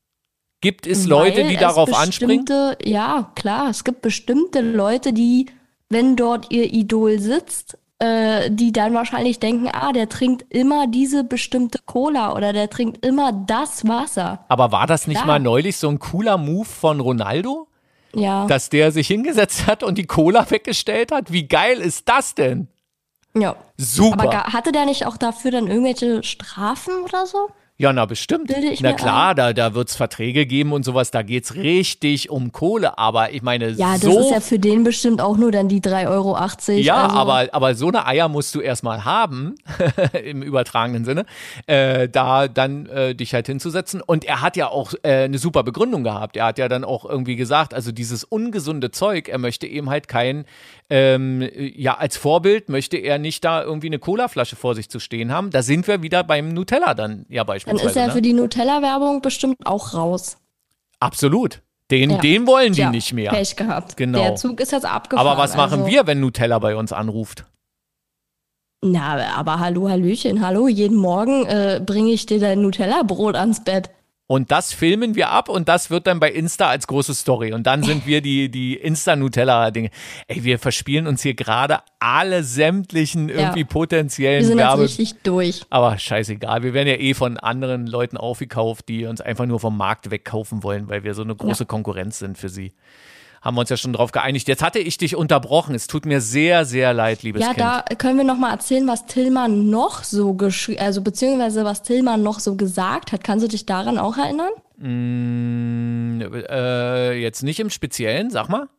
Gibt es Leute, die es darauf anspringen? Ja, klar. Es gibt bestimmte Leute, die, wenn dort ihr Idol sitzt, äh, die dann wahrscheinlich denken, ah, der trinkt immer diese bestimmte Cola oder der trinkt immer das Wasser. Aber war das nicht Klar. mal neulich so ein cooler Move von Ronaldo? Ja, dass der sich hingesetzt hat und die Cola weggestellt hat. Wie geil ist das denn? ja. Super. Aber hatte der nicht auch dafür dann irgendwelche Strafen oder so? Ja, na bestimmt. Na klar, da, da wird es Verträge geben und sowas. Da geht es richtig um Kohle. Aber ich meine, Ja, das so. ist ja für den bestimmt auch nur dann die 3,80 Euro. ja, also, aber, aber so eine Eier musst du erstmal haben, im übertragenen Sinne, äh, da dann äh, dich halt hinzusetzen. Und er hat ja auch äh, eine super Begründung gehabt. Er hat ja dann auch irgendwie gesagt, also dieses ungesunde Zeug, er möchte eben halt kein, ähm, ja, als Vorbild möchte er nicht da irgendwie eine Colaflasche vor sich zu stehen haben. Da sind wir wieder beim Nutella dann ja Dann beispielsweise. ist er ne? für die Nutella-Werbung bestimmt auch raus. Absolut. Den, Ja. den wollen die Tja, nicht mehr. Pech gehabt. Genau. Der Zug ist jetzt abgefahren. Aber was machen also. wir, wenn Nutella bei uns anruft? Na, aber hallo, Hallöchen, hallo. Jeden Morgen äh, bringe ich dir dein Nutella-Brot ans Bett. Und das filmen wir ab und das wird dann bei Insta als große Story. Und dann sind wir die, die Insta-Nutella-Dinge. Ey, wir verspielen uns hier gerade alle sämtlichen irgendwie Wir potenziellen sind jetzt Werbe. richtig durch. Aber scheißegal, wir werden ja eh von anderen Leuten aufgekauft, die uns einfach nur vom Markt wegkaufen wollen, weil wir so eine große Konkurrenz sind für sie. Haben wir uns ja schon drauf geeinigt. Jetzt hatte ich dich unterbrochen. Es tut mir sehr, sehr leid, liebes Ja, Kind. da können wir noch mal erzählen, was Tillmann noch so geschrieben, also beziehungsweise was Tillmann noch so gesagt hat. Kannst du dich daran auch erinnern? Mm, äh, jetzt nicht im Speziellen, sag mal.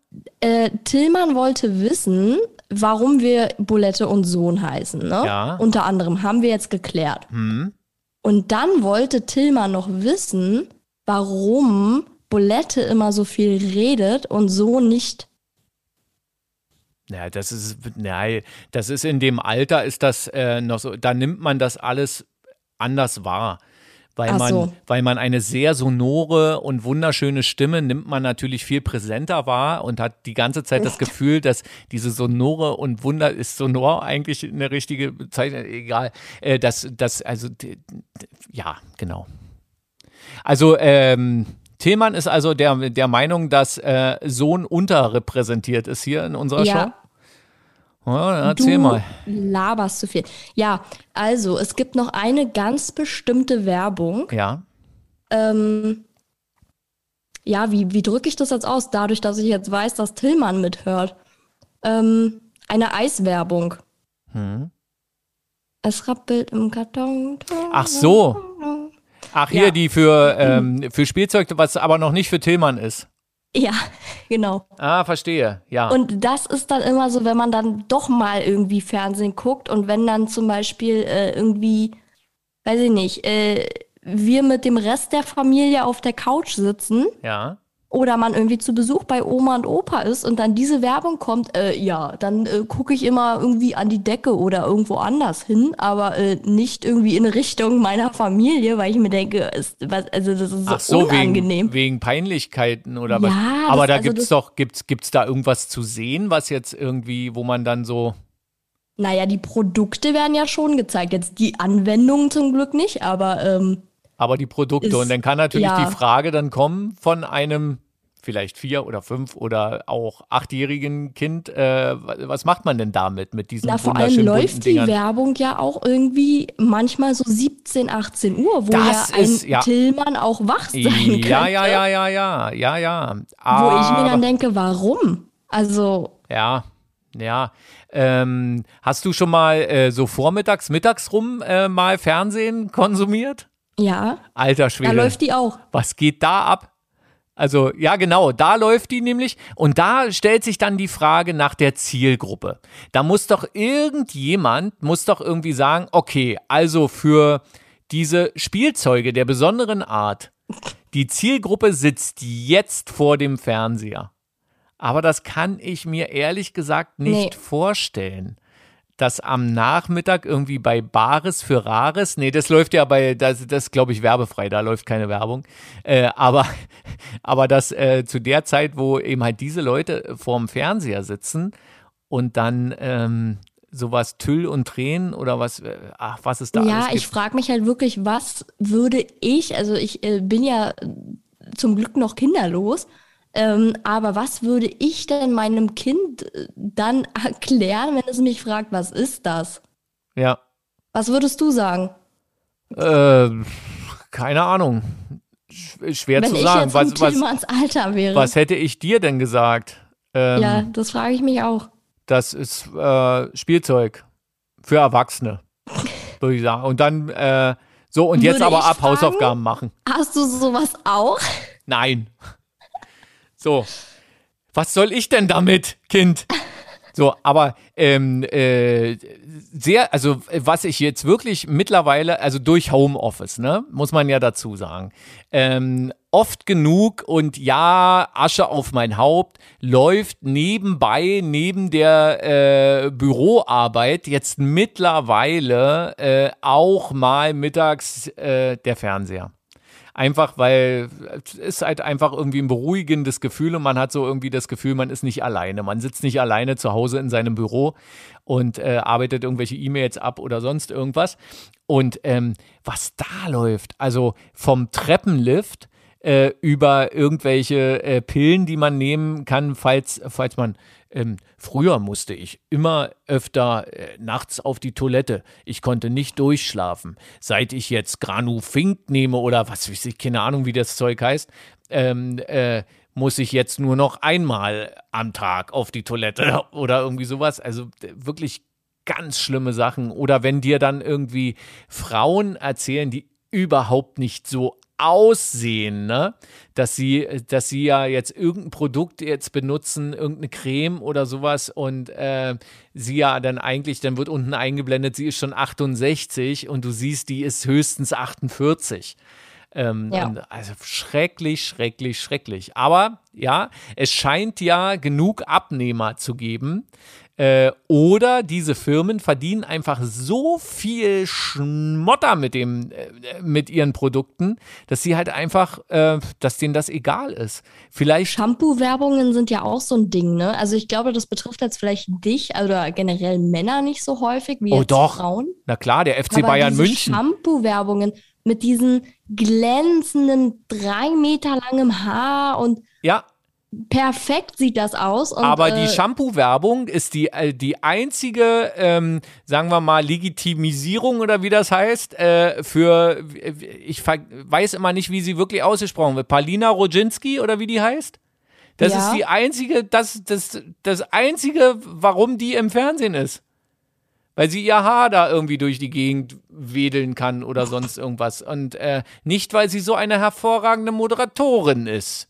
Äh, Tillmann wollte wissen, warum wir Bulette und Sohn heißen. Ne? Ja. Unter anderem haben wir jetzt geklärt. Hm. Und dann wollte Tillmann noch wissen, warum Bulette immer so viel redet und so nicht. Ja, das ist, nein, das ist in dem Alter ist das äh, noch so, da nimmt man das alles anders wahr. Weil Ach man, so. weil man eine sehr sonore und wunderschöne Stimme nimmt man natürlich viel präsenter wahr und hat die ganze Zeit das Gefühl, dass diese sonore und wunder ist sonor eigentlich eine richtige Bezeichnung, egal. Äh, das, das, also ja, genau. Also ähm, Tillmann ist also der, der Meinung, dass äh, Sohn unterrepräsentiert ist hier in unserer Ja. Show. Ja, erzähl du mal. laberst zu viel. Ja, also es gibt noch eine ganz bestimmte Werbung. Ja. Ähm, ja, wie, wie drücke ich das jetzt aus? Dadurch, dass ich jetzt weiß, dass Tillmann mithört. Ähm, eine Eiswerbung. Hm. Es rappelt im Karton. Ach so. Ach, hier Ja. die für, ähm, für Spielzeug, was aber noch nicht für Tillmann ist. Ja, genau. Ah, verstehe. Ja. Und das ist dann immer so, wenn man dann doch mal irgendwie Fernsehen guckt und wenn dann zum Beispiel äh, irgendwie, weiß ich nicht, äh, wir mit dem Rest der Familie auf der Couch sitzen ja. Oder man irgendwie zu Besuch bei Oma und Opa ist und dann diese Werbung kommt, äh, ja, dann äh, gucke ich immer irgendwie an die Decke oder irgendwo anders hin, aber äh, nicht irgendwie in Richtung meiner Familie, weil ich mir denke, ist, was, also das ist so, Ach so, unangenehm. wegen, wegen Peinlichkeiten oder was? Ja, Aber das- da also gibt's doch, gibt's, gibt's da irgendwas zu sehen, was jetzt irgendwie, wo man dann so. Naja, die Produkte werden ja schon gezeigt. Jetzt die Anwendungen zum Glück nicht, aber ähm, Aber die Produkte. Ist- und dann kann natürlich ja. die Frage dann kommen von einem vielleicht vier oder fünf oder auch achtjährigen Kind, äh, was macht man denn damit mit diesen na, vor allem läuft die? Werbung ja auch irgendwie manchmal so 17, 18 Uhr, wo Das ja ein ist- ja. Tillmann auch wach sein könnte. Ja, ja, ja, ja, ja, ja, ja. Wo ich mir dann denke, warum? Also, Ja, ja. Ähm, hast du schon mal äh, so vormittags, mittags rum äh, mal Fernsehen konsumiert? ja, Alter da Schwede. läuft die auch. Was geht da ab? Also, ja, genau, da läuft die nämlich. Und da stellt sich dann die Frage nach der Zielgruppe. Da muss doch irgendjemand, muss doch irgendwie sagen, okay, also für diese Spielzeuge der besonderen Art, die Zielgruppe sitzt jetzt vor dem Fernseher. Aber das kann ich mir ehrlich gesagt nicht Nee. vorstellen. Dass am Nachmittag irgendwie bei Bares für Rares, nee, das läuft ja bei, das, das glaube ich werbefrei, da läuft keine Werbung. Äh, aber, aber dass äh, zu der Zeit, wo eben halt diese Leute vorm Fernseher sitzen und dann ähm, sowas Tüll und Tränen oder was, äh, ach, was ist da Ja, ich frage mich halt wirklich, was würde ich, also ich äh, bin ja äh, zum Glück noch kinderlos, ähm, aber was würde ich denn meinem Kind äh, dann erklären, wenn es mich fragt, was ist das? Ja. Was würdest du sagen? Äh, keine Ahnung. Sch- Schwer wenn zu sagen. Was, was, Alter wäre. was hätte ich dir denn gesagt? Ähm, ja, das frage ich mich auch. Das ist äh, Spielzeug für Erwachsene, würde ich sagen. Und dann, äh, so, und jetzt Würde aber ab fragen? Hausaufgaben machen. Hast du sowas auch? Nein. So, was soll ich denn damit, Kind? So, aber ähm, äh, sehr, also was ich jetzt wirklich mittlerweile, also durch Homeoffice, ne, muss man ja dazu sagen, ähm, oft genug und ja, Asche auf mein Haupt, läuft nebenbei, neben der äh, Büroarbeit jetzt mittlerweile äh, auch mal mittags äh, der Fernseher. Einfach, weil es halt einfach irgendwie ein beruhigendes Gefühl und man hat so irgendwie das Gefühl, man ist nicht alleine. Man sitzt nicht alleine zu Hause in seinem Büro und äh, arbeitet irgendwelche E-Mails ab oder sonst irgendwas. Und ähm, was da läuft, also vom Treppenlift äh, über irgendwelche äh, Pillen, die man nehmen kann, falls, falls man ähm, früher musste ich immer öfter äh, nachts auf die Toilette. Ich konnte nicht durchschlafen. Seit ich jetzt Granufink nehme oder was weiß ich, keine Ahnung, wie das Zeug heißt, ähm, äh, muss ich jetzt nur noch einmal am Tag auf die Toilette oder irgendwie sowas. Also wirklich ganz schlimme Sachen. Oder wenn dir dann irgendwie Frauen erzählen, die überhaupt nicht so aussehen, ne? Dass sie, dass sie ja jetzt irgendein Produkt jetzt benutzen, irgendeine Creme oder sowas und äh, sie ja dann eigentlich, dann wird unten eingeblendet, sie ist schon 68 und du siehst, die ist höchstens 48. Ähm, Ja. also schrecklich, schrecklich, schrecklich. Aber ja, es scheint ja genug Abnehmer zu geben. Äh, oder diese Firmen verdienen einfach so viel Schmotter mit dem, äh, mit ihren Produkten, dass sie halt einfach, äh, dass denen das egal ist. Vielleicht, Shampoo-Werbungen sind ja auch so ein Ding, ne? Also ich glaube, das betrifft jetzt vielleicht dich oder generell Männer nicht so häufig wie Oh, doch. Frauen. na klar, der FC Aber Bayern diese München. Shampoo-Werbungen mit diesen glänzenden, drei Meter langem Haar und Ja, perfekt sieht das aus. Und, Aber die äh, Shampoo-Werbung ist die, äh, die einzige, ähm, sagen wir mal, Legitimisierung oder wie das heißt, äh, für, ich weiß immer nicht, wie sie wirklich ausgesprochen wird. Palina Rodzinski oder wie die heißt? Das Ja. ist die einzige, das, das, das einzige, warum die im Fernsehen ist. Weil sie ihr Haar da irgendwie durch die Gegend wedeln kann oder sonst irgendwas. Und äh, nicht, weil sie so eine hervorragende Moderatorin ist.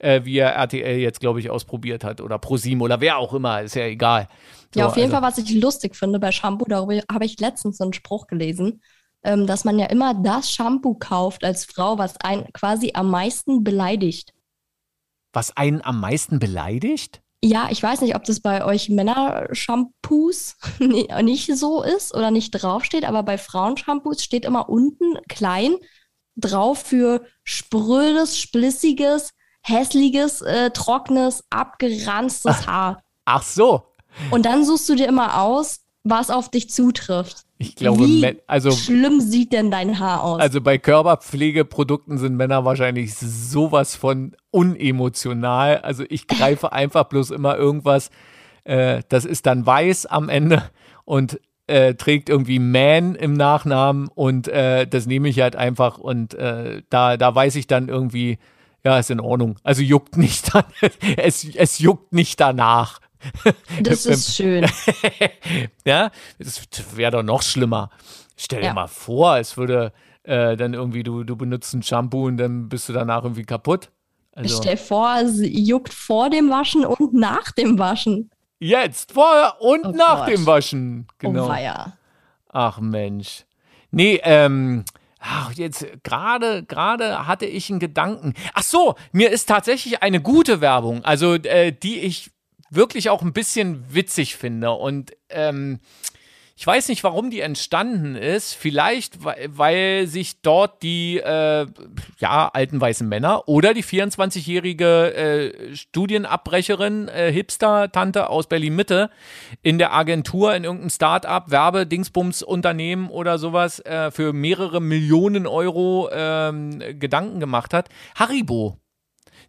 Äh, wie er RTL jetzt, glaube ich, ausprobiert hat oder ProSieben oder wer auch immer, ist ja egal. Ja, So, auf jeden also- Fall, was ich lustig finde bei Shampoo, darüber habe ich letztens so einen Spruch gelesen, ähm, dass man ja immer das Shampoo kauft als Frau, was einen quasi am meisten beleidigt. Was einen am meisten beleidigt? Ja, ich weiß nicht, ob das bei euch Männer-Shampoos ni- nicht so ist oder nicht draufsteht, aber bei Frauen-Shampoos steht immer unten klein drauf für sprödes, splissiges, hässliches, äh, trockenes, abgeranztes Haar. Ach so. Und dann suchst du dir immer aus, was auf dich zutrifft. Ich glaube, Wie also, schlimm sieht denn dein Haar aus? also bei Körperpflegeprodukten sind Männer wahrscheinlich sowas von unemotional. Also ich greife einfach bloß immer irgendwas, äh, das ist dann weiß am Ende und äh, trägt irgendwie Man im Nachnamen und äh, das nehme ich halt einfach und äh, da, da weiß ich dann irgendwie, ja, ist in Ordnung. Also juckt nicht dann, es, es juckt nicht danach. das ist schön. ja, das wäre doch noch schlimmer. Stell dir Ja. mal vor, es würde äh, dann irgendwie, du, du benutzt ein Shampoo und dann bist du danach irgendwie kaputt. Also Stell vor, es juckt vor dem Waschen und nach dem Waschen. jetzt, vorher und Oh nach Gott. dem Waschen. Oh Genau. weia. Ach Mensch. Nee, ähm, ach, jetzt gerade, gerade hatte ich einen Gedanken. Ach so, mir ist tatsächlich eine gute Werbung, also äh, die ich wirklich auch ein bisschen witzig finde. Und ähm, ich weiß nicht, warum die entstanden ist. Vielleicht, weil, sich dort die äh, ja, alten weißen Männer oder die 24-jährige äh, Studienabbrecherin, äh, Hipster-Tante aus Berlin-Mitte in der Agentur, in irgendeinem Start-up, Werbe-Dingsbums-Unternehmen oder sowas äh, für mehrere Millionen Euro ähm, Gedanken gemacht hat. Haribo,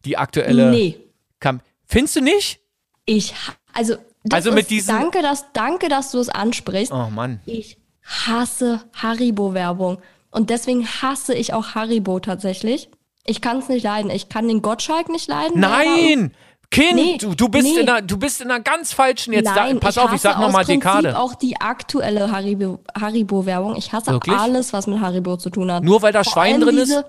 die aktuelle. Nee. Kam. Findest du nicht? Ich, also, das Also mit ist, diesen- danke, dass, danke, dass du es ansprichst. Oh Mann. Ich hasse Haribo-Werbung. Und deswegen hasse ich auch Haribo tatsächlich. Ich kann es nicht leiden. Ich kann den Gottschalk nicht leiden. Nein! Kind, Nee, du, du, bist nee. in einer, du bist in einer ganz falschen jetzt. Nein, da, pass ich auf, ich sag nochmal Dekade. auch die aktuelle Haribo- Haribo-Werbung. ich hasse Wirklich? alles, was mit Haribo zu tun hat. Nur weil da Vor Schwein drin ist?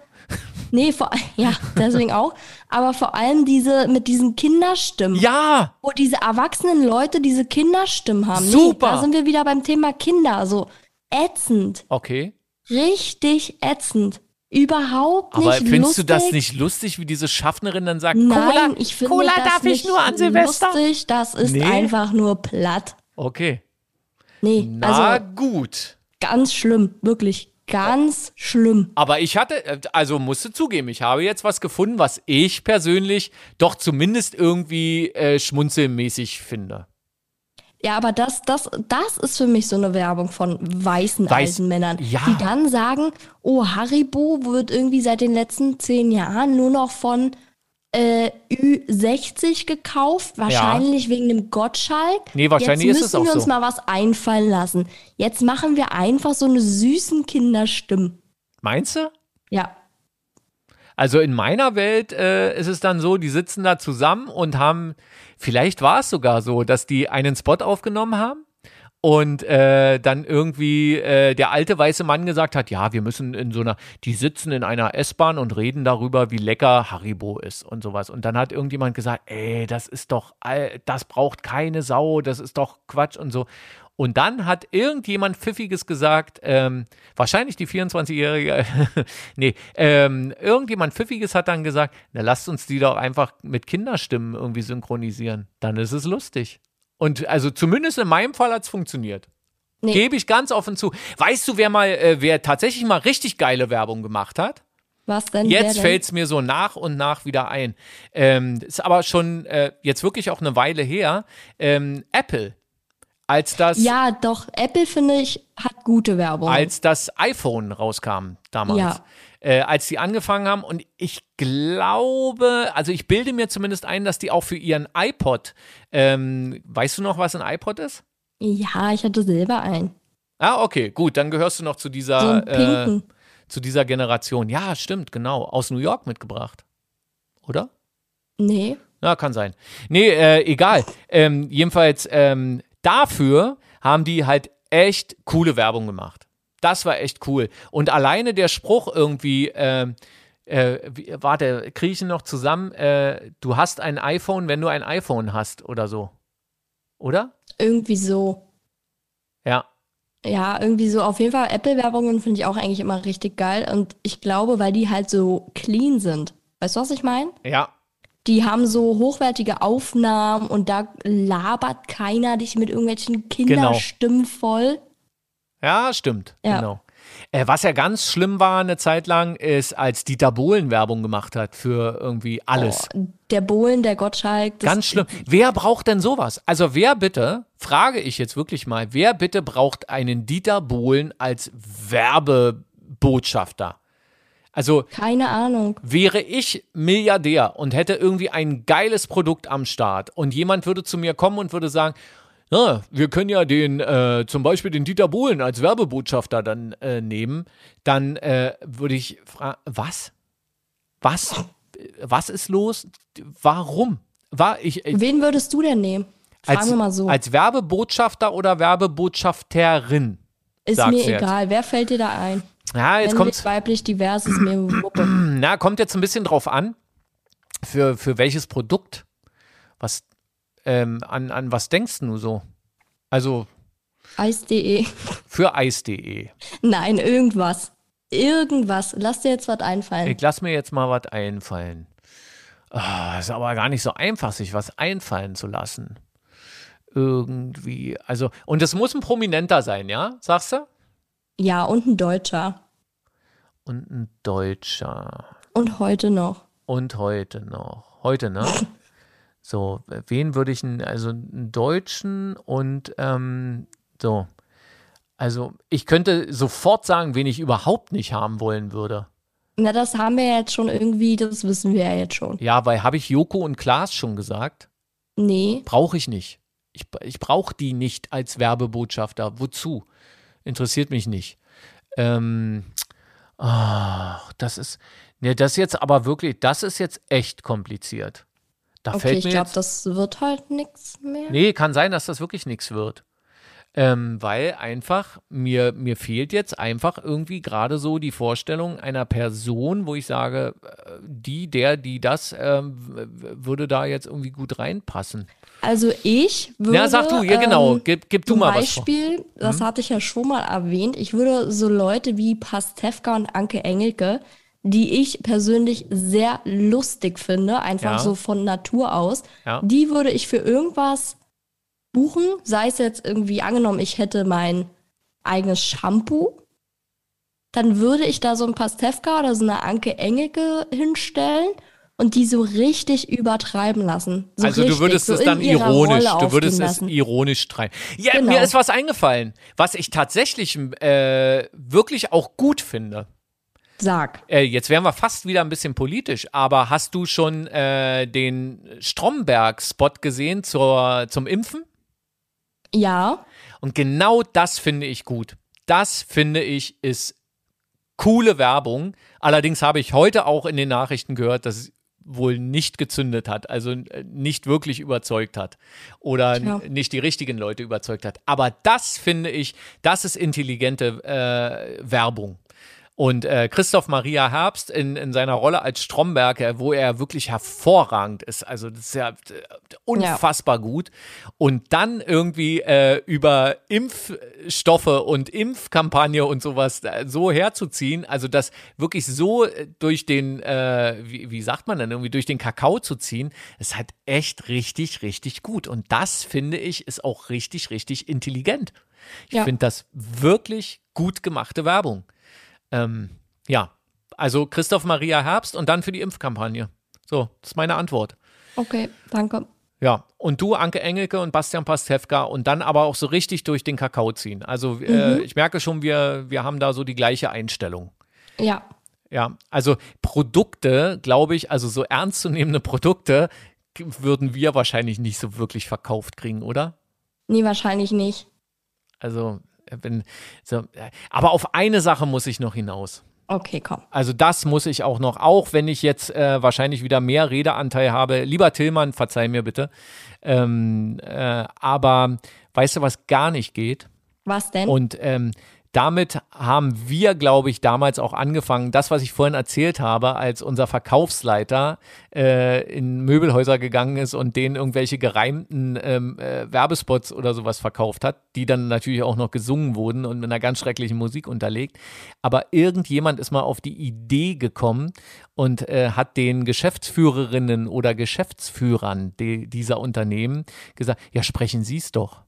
Nee, vor, ja, deswegen auch. Aber vor allem diese mit diesen Kinderstimmen. Ja! Wo diese erwachsenen Leute diese Kinderstimmen haben. Super. Nee, da sind wir wieder beim Thema Kinder. So ätzend. Okay. Richtig ätzend. Überhaupt nicht Aber findest lustig. du das nicht lustig, wie diese Schaffnerin dann sagt, Nein, Cola, ich finde Cola das darf ich nicht nur an Silvester? lustig. Das ist Nee. einfach nur platt. Okay. Nee, Na also gut. ganz schlimm. Wirklich ganz schlimm. Aber ich hatte, äh, also musste zugeben, ich habe jetzt was gefunden, was ich persönlich doch zumindest irgendwie äh, schmunzelmäßig finde. Ja, aber das, das, das ist für mich so eine Werbung von weißen Weiß- alten Männern, ja. die dann sagen, oh, Haribo wird irgendwie seit den letzten zehn Jahren nur noch von äh, Ü60 gekauft, wahrscheinlich wegen dem Gottschalk. Nee, wahrscheinlich Jetzt ist müssen es auch wir uns so. mal was einfallen lassen. Jetzt machen wir einfach so eine süßen Kinderstimmen. Meinst du? Ja. Also in meiner Welt äh, ist es dann so, die sitzen da zusammen und haben, vielleicht war es sogar so, dass die einen Spot aufgenommen haben und äh, dann irgendwie äh, der alte weiße Mann gesagt hat, ja, wir müssen in so einer, die sitzen in einer S-Bahn und reden darüber, wie lecker Haribo ist und sowas. Und dann hat irgendjemand gesagt, ey, das ist doch, das braucht keine Sau, das ist doch Quatsch und so. Und dann hat irgendjemand Pfiffiges gesagt, ähm, wahrscheinlich die 24-Jährige, nee, ähm, irgendjemand Pfiffiges hat dann gesagt, na lasst uns die doch einfach mit Kinderstimmen irgendwie synchronisieren. Dann ist es lustig. Und also zumindest in meinem Fall hat es funktioniert. Nee. Gebe ich ganz offen zu. Weißt du, wer mal, äh, wer tatsächlich mal richtig geile Werbung gemacht hat? Was denn? Jetzt fällt es mir so nach und nach wieder ein. Ähm, ist aber schon äh, jetzt wirklich auch eine Weile her. Ähm, Apple. Als das, Ja, doch. Apple, finde ich, hat gute Werbung. als das iPhone rauskam damals. Ja. Äh, als die angefangen haben und ich glaube, also ich bilde mir zumindest ein, dass die auch für ihren iPod, ähm, weißt du noch, was ein iPod ist? ja, ich hatte selber einen. Ah, okay, gut, dann gehörst du noch zu dieser, äh, zu dieser Generation. Ja, stimmt, genau. Aus New York mitgebracht. Oder? Nee. Ja, kann sein. Nee, äh, egal. Ähm, jedenfalls, ähm, dafür haben die halt echt coole Werbung gemacht. Das war echt cool. Und alleine der Spruch irgendwie, ähm, Äh, wie, warte, kriege ich ihn noch zusammen? Äh, du hast ein iPhone, wenn du ein iPhone hast oder so. Oder? Irgendwie so. Ja. Ja, irgendwie so. Auf jeden Fall Apple-Werbungen finde ich auch eigentlich immer richtig geil. Und ich glaube, weil die halt so clean sind. Weißt du, was ich meine? Ja. Die haben so hochwertige Aufnahmen und da labert keiner dich mit irgendwelchen Kinderstimmen voll. Ja, stimmt. Ja. Genau. Äh, was ja ganz schlimm war eine Zeit lang, ist, als Dieter Bohlen Werbung gemacht hat für irgendwie alles. Oh, der Bohlen, der Gottschalk. Ganz schlimm. Wer braucht denn sowas? Also wer bitte, frage ich jetzt wirklich mal, wer bitte braucht einen Dieter Bohlen als Werbebotschafter? Also Keine Ahnung. wäre ich Milliardär und hätte irgendwie ein geiles Produkt am Start und jemand würde zu mir kommen und würde sagen, ja, wir können ja den, äh, zum Beispiel den Dieter Bohlen als Werbebotschafter dann äh, nehmen, dann äh, würde ich fragen, was? Was? Was ist los? Warum? War ich, ich Wen würdest du denn nehmen? Fragen als, wir mal so. als Werbebotschafter oder Werbebotschafterin? ist mir jetzt. egal. Wer fällt dir da ein? Ja, jetzt kommt's. weiblich, divers ist mir Wuppe. Na, kommt jetzt ein bisschen drauf an, für, für welches Produkt. Was, ähm, an, an was denkst du so? Also Eis.de. für Eis.de. Nein, irgendwas. Irgendwas. Lass dir jetzt was einfallen. Ich lass mir jetzt mal was einfallen. Ah, ist aber gar nicht so einfach, sich was einfallen zu lassen. Irgendwie, also, und es muss ein Prominenter sein, ja? Sagst du? Ja, und ein Deutscher. Und ein Deutscher. Und heute noch. Und heute noch. Heute, ne? So, wen würde ich also einen Deutschen und ähm, so. Also, ich könnte sofort sagen, wen ich überhaupt nicht haben wollen würde. Na, das haben wir ja jetzt schon irgendwie, das wissen wir ja jetzt schon. Ja, weil habe ich Joko und Klaas schon gesagt? Nee. Brauche ich nicht. Ich, ich brauche die nicht als Werbebotschafter. Wozu? Interessiert mich nicht. Ähm, ach, das ist, ne, das ist jetzt aber wirklich, das ist jetzt echt kompliziert. Da Okay, fällt ich mir glaube, jetzt, das wird halt nichts mehr. Nee, kann sein, dass das wirklich nichts wird. Ähm, weil einfach, mir, mir fehlt jetzt einfach irgendwie gerade so die Vorstellung einer Person, wo ich sage, äh, die, der, die das, ähm, würde da jetzt irgendwie gut reinpassen. Also ich würde. Ja, sag du, ja genau, ähm, gib, gib du mal was vor. Beispiel, das hatte ich ja schon mal erwähnt, ich würde so Leute wie Pastewka und Anke Engelke, die ich persönlich sehr lustig finde, einfach Ja. so von Natur aus, Ja. die würde ich für irgendwas buchen, sei es jetzt irgendwie angenommen, ich hätte mein eigenes Shampoo, dann würde ich da so ein Pastewka oder so eine Anke Engelke hinstellen und die so richtig übertreiben lassen. So also richtig, du würdest so es dann ironisch, du würdest es lassen. ironisch treiben. Ja, Genau. mir ist was eingefallen, was ich tatsächlich äh, wirklich auch gut finde. Sag. Äh, jetzt wären wir fast wieder ein bisschen politisch, aber hast du schon äh, den Stromberg-Spot gesehen zur, zum Impfen? Ja, Und genau das finde ich gut. Das finde ich ist coole Werbung. Allerdings habe ich heute auch in den Nachrichten gehört, dass es wohl nicht gezündet hat, also äh, nicht wirklich überzeugt hat oder Tja. n- nicht die richtigen Leute überzeugt hat. Aber das finde ich, das ist intelligente äh, Werbung. Und äh, Christoph Maria Herbst in, in seiner Rolle als Stromberg, wo er wirklich hervorragend ist, also das ist ja äh, unfassbar gut. Und dann irgendwie äh, über Impfstoffe und Impfkampagne und sowas äh, so herzuziehen, also das wirklich so durch den, äh, wie, wie sagt man denn, irgendwie durch den Kakao zu ziehen, ist halt echt richtig, richtig gut. Und das finde ich ist auch richtig, richtig intelligent. Ich Ja. finde das wirklich gut gemachte Werbung. Ähm, ja, also Christoph Maria Herbst und dann für die Impfkampagne. So, das ist meine Antwort. okay, danke. Ja, und du, Anke Engelke und Bastian Pastewka und dann aber auch so richtig durch den Kakao ziehen. Also äh, ich merke schon, wir, wir haben da so die gleiche Einstellung. Ja, Ja, also Produkte, glaube ich, also so ernstzunehmende Produkte würden wir wahrscheinlich nicht so wirklich verkauft kriegen, oder? nee, wahrscheinlich nicht. Also, äh, wenn, so, äh, aber auf eine Sache muss ich noch hinaus. Okay, komm. Also das muss ich auch noch, auch wenn ich jetzt äh, wahrscheinlich wieder mehr Redeanteil habe. Lieber Tillmann, verzeih mir bitte. Ähm, äh, aber weißt du, was gar nicht geht? Was denn? Und ähm, damit haben wir, glaube ich, damals auch angefangen, das, was ich vorhin erzählt habe, als unser Verkaufsleiter äh, in Möbelhäuser gegangen ist und denen irgendwelche gereimten ähm, äh, Werbespots oder sowas verkauft hat, die dann natürlich auch noch gesungen wurden und mit einer ganz schrecklichen Musik unterlegt. Aber irgendjemand ist mal auf die Idee gekommen und äh, hat den Geschäftsführerinnen oder Geschäftsführern die, dieser Unternehmen gesagt, ja, sprechen Sie es doch.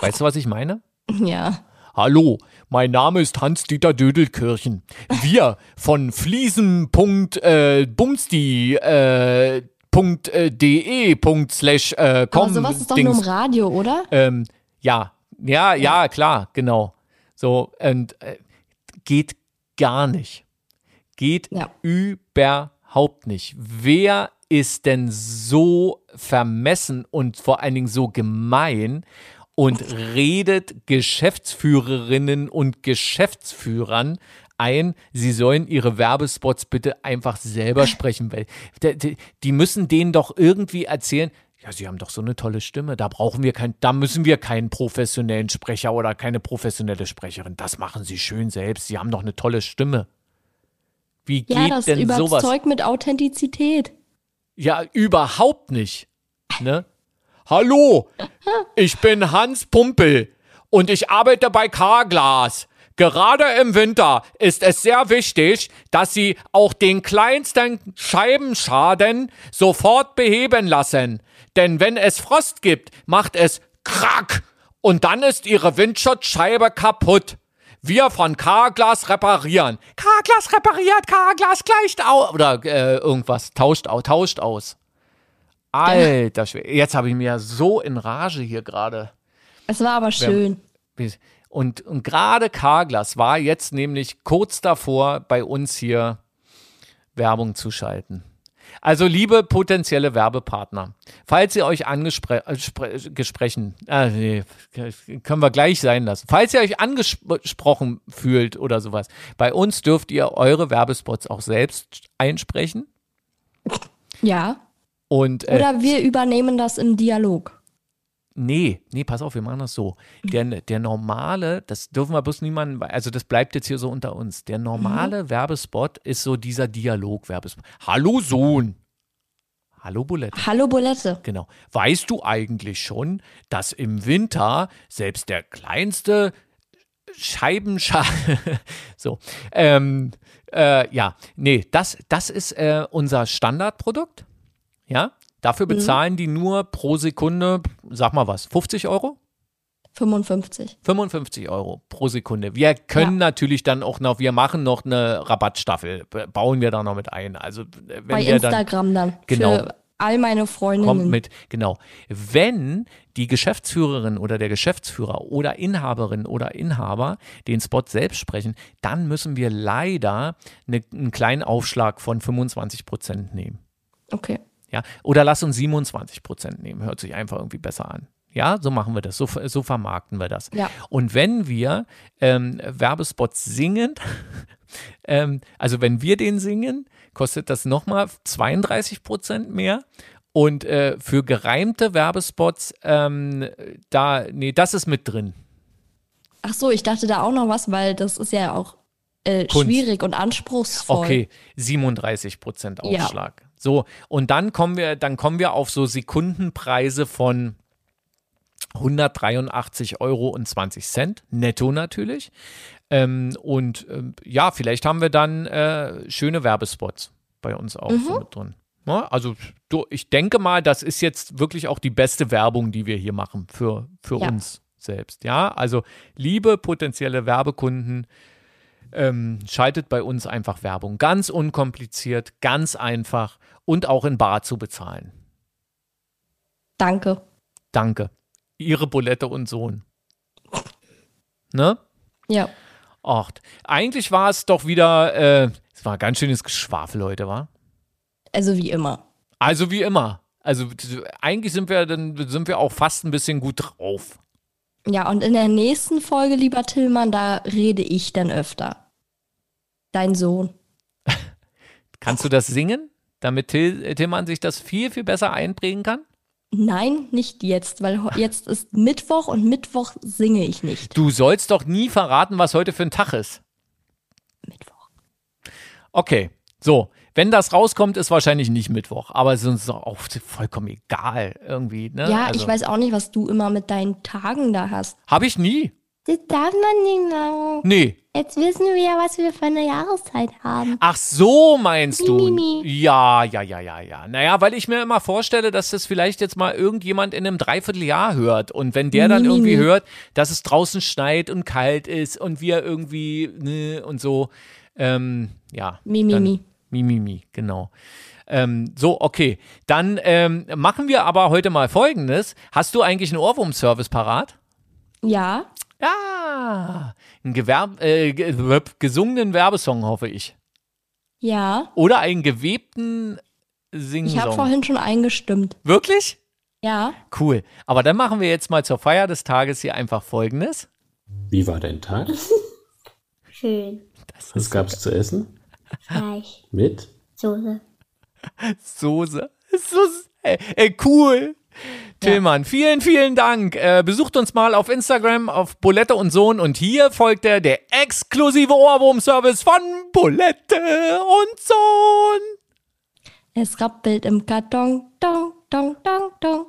Weißt du, was ich meine? Ja. Hallo, mein Name ist Hans-Dieter Dödelkirchen. Wir von Fliesen.bumsti äh, äh, de, Punkt, slash, äh, com, Aber sowas ist doch nur im Radio, oder? ähm, ja, ja, ja, klar, genau. So, und äh, geht gar nicht. Geht Ja. überhaupt nicht. Wer ist denn so vermessen und vor allen Dingen so gemein und redet Geschäftsführerinnen und Geschäftsführern ein, sie sollen ihre Werbespots bitte einfach selber sprechen, weil die- müssen denen doch irgendwie erzählen, ja, sie haben doch so eine tolle Stimme, da brauchen wir kein, da müssen wir keinen professionellen Sprecher oder keine professionelle Sprecherin. Das machen sie schön selbst. Sie haben doch eine tolle Stimme. Wie geht Ja, das denn sowas? überzeugt mit Authentizität. Ja, überhaupt nicht. Ne? Hallo, ich bin Hans Pumpel und ich arbeite bei Carglass. Gerade im Winter ist es sehr wichtig, dass Sie auch den kleinsten Scheibenschaden sofort beheben lassen. Denn wenn es Frost gibt, macht es Krack und dann ist Ihre Windschutzscheibe kaputt. Wir von Carglass reparieren. Carglass repariert, Carglass gleicht aus. Oder äh, irgendwas, tauscht, au- tauscht aus. Alter, Schwede. jetzt habe ich mir so in Rage hier gerade. Es war aber schön. Und, und gerade Carglass war jetzt nämlich kurz davor, bei uns hier Werbung zu schalten. Also liebe potenzielle Werbepartner, falls ihr euch angesprochen, äh, nee, können wir gleich sein lassen, falls ihr euch angesprochen fühlt oder sowas, bei uns dürft ihr eure Werbespots auch selbst einsprechen Ja. Und äh, Oder wir übernehmen das im Dialog. Nee, nee, pass auf, wir machen das so. Der, der normale, das dürfen wir bloß niemanden, also das bleibt jetzt hier so unter uns. Der normale Werbespot ist so dieser Dialog-Werbespot. Hallo Sohn. Hallo Bulette. Hallo Bulette. Genau. Weißt du eigentlich schon, dass im Winter selbst der kleinste Scheibenscha so ähm, äh, ja nee das das ist äh, unser Standardprodukt ja dafür bezahlen die nur pro Sekunde sag mal was 50 Euro 55. 55 Euro pro Sekunde. Wir können Ja. natürlich dann auch noch, wir machen noch eine Rabattstaffel, bauen wir da noch mit ein. Also wenn Bei wir dann Instagram dann. Genau. Für all meine Freundinnen. kommt mit, genau. Wenn die Geschäftsführerin oder der Geschäftsführer oder Inhaberin oder Inhaber den Spot selbst sprechen, dann müssen wir leider eine, einen kleinen Aufschlag von 25 Prozent nehmen. Okay. Ja, oder lass uns 27 Prozent nehmen. Hört sich einfach irgendwie besser an. Ja, so machen wir das, so, so vermarkten wir das. Ja. Und wenn wir ähm, Werbespots singen, ähm, also wenn wir den singen, kostet das nochmal 32 Prozent mehr. Und äh, für gereimte Werbespots, ähm, da, nee, das ist mit drin. Ach so, ich dachte da auch noch was, weil das ist ja auch äh, schwierig und anspruchsvoll. Okay, 37 Prozent Ja. So, und dann kommen wir, dann kommen wir auf so Sekundenpreise von 183 Euro und 20 Cent, netto natürlich. Ähm, und ähm, ja, vielleicht haben wir dann äh, schöne Werbespots bei uns auch so mit drin. Ja, also du, ich denke mal, das ist jetzt wirklich auch die beste Werbung, die wir hier machen für, für Ja. uns selbst. Ja, also liebe potenzielle Werbekunden, ähm, schaltet bei uns einfach Werbung. Ganz unkompliziert, ganz einfach und auch in Bar zu bezahlen. Danke. Danke. Ihre Bulette und Sohn. Ne? Ja. Ach, eigentlich war es doch wieder, äh, es war ganz schönes Geschwafel heute, war? Also wie immer. Also wie immer. Also eigentlich sind wir dann sind wir auch fast ein bisschen gut drauf. Ja, und in der nächsten Folge, lieber Tillmann, da rede ich dann öfter. Dein Sohn. Kannst du das singen, damit Till, Tillmann sich das viel, viel besser einprägen kann? Nein, nicht jetzt, weil jetzt ist Mittwoch und Mittwoch singe ich nicht. Du sollst doch nie verraten, was heute für ein Tag ist. Mittwoch. Okay, so. Wenn das rauskommt, ist wahrscheinlich nicht Mittwoch, aber es ist uns auch vollkommen egal irgendwie. Ne? Ja, also, ich weiß auch nicht, was du immer mit deinen Tagen da hast. Habe ich nie. Das darf man nicht sagen. Nee. Jetzt wissen wir ja, was wir für eine Jahreszeit haben. Ach so, meinst du? Mi, mi, mi. Ja, ja, ja, ja, ja. Naja, weil ich mir immer vorstelle, dass das vielleicht jetzt mal irgendjemand in einem Dreivierteljahr hört. Und wenn der dann Mi, mi, irgendwie hört, dass es draußen schneit und kalt ist und wir irgendwie, ne, und so, ähm, ja. Mi, mi, dann- mi. Mi, genau. Ähm, so, okay. Dann ähm, machen wir aber heute mal Folgendes. Hast du eigentlich einen Ohrwurm-Service parat? Ja, Ja, einen Gewerb äh, ge- gesungenen Werbesong, hoffe ich. ja. Oder einen gewebten Singsong. Ich habe vorhin schon eingestimmt. Wirklich? Ja. Cool. Aber dann machen wir jetzt mal zur Feier des Tages hier einfach Folgendes. Wie war dein Tag? Schön. Das Was ist gab's zu essen? Fleisch. Mit? Soße. Soße. So, ey, ey, cool. Tillmann, vielen, vielen Dank. Äh, besucht uns mal auf Instagram auf Bulette und Sohn und hier folgt der, der exklusive Ohrwurm-Service von Bulette und Sohn. Es rappelt im Karton. Dong, dong, dong, dong.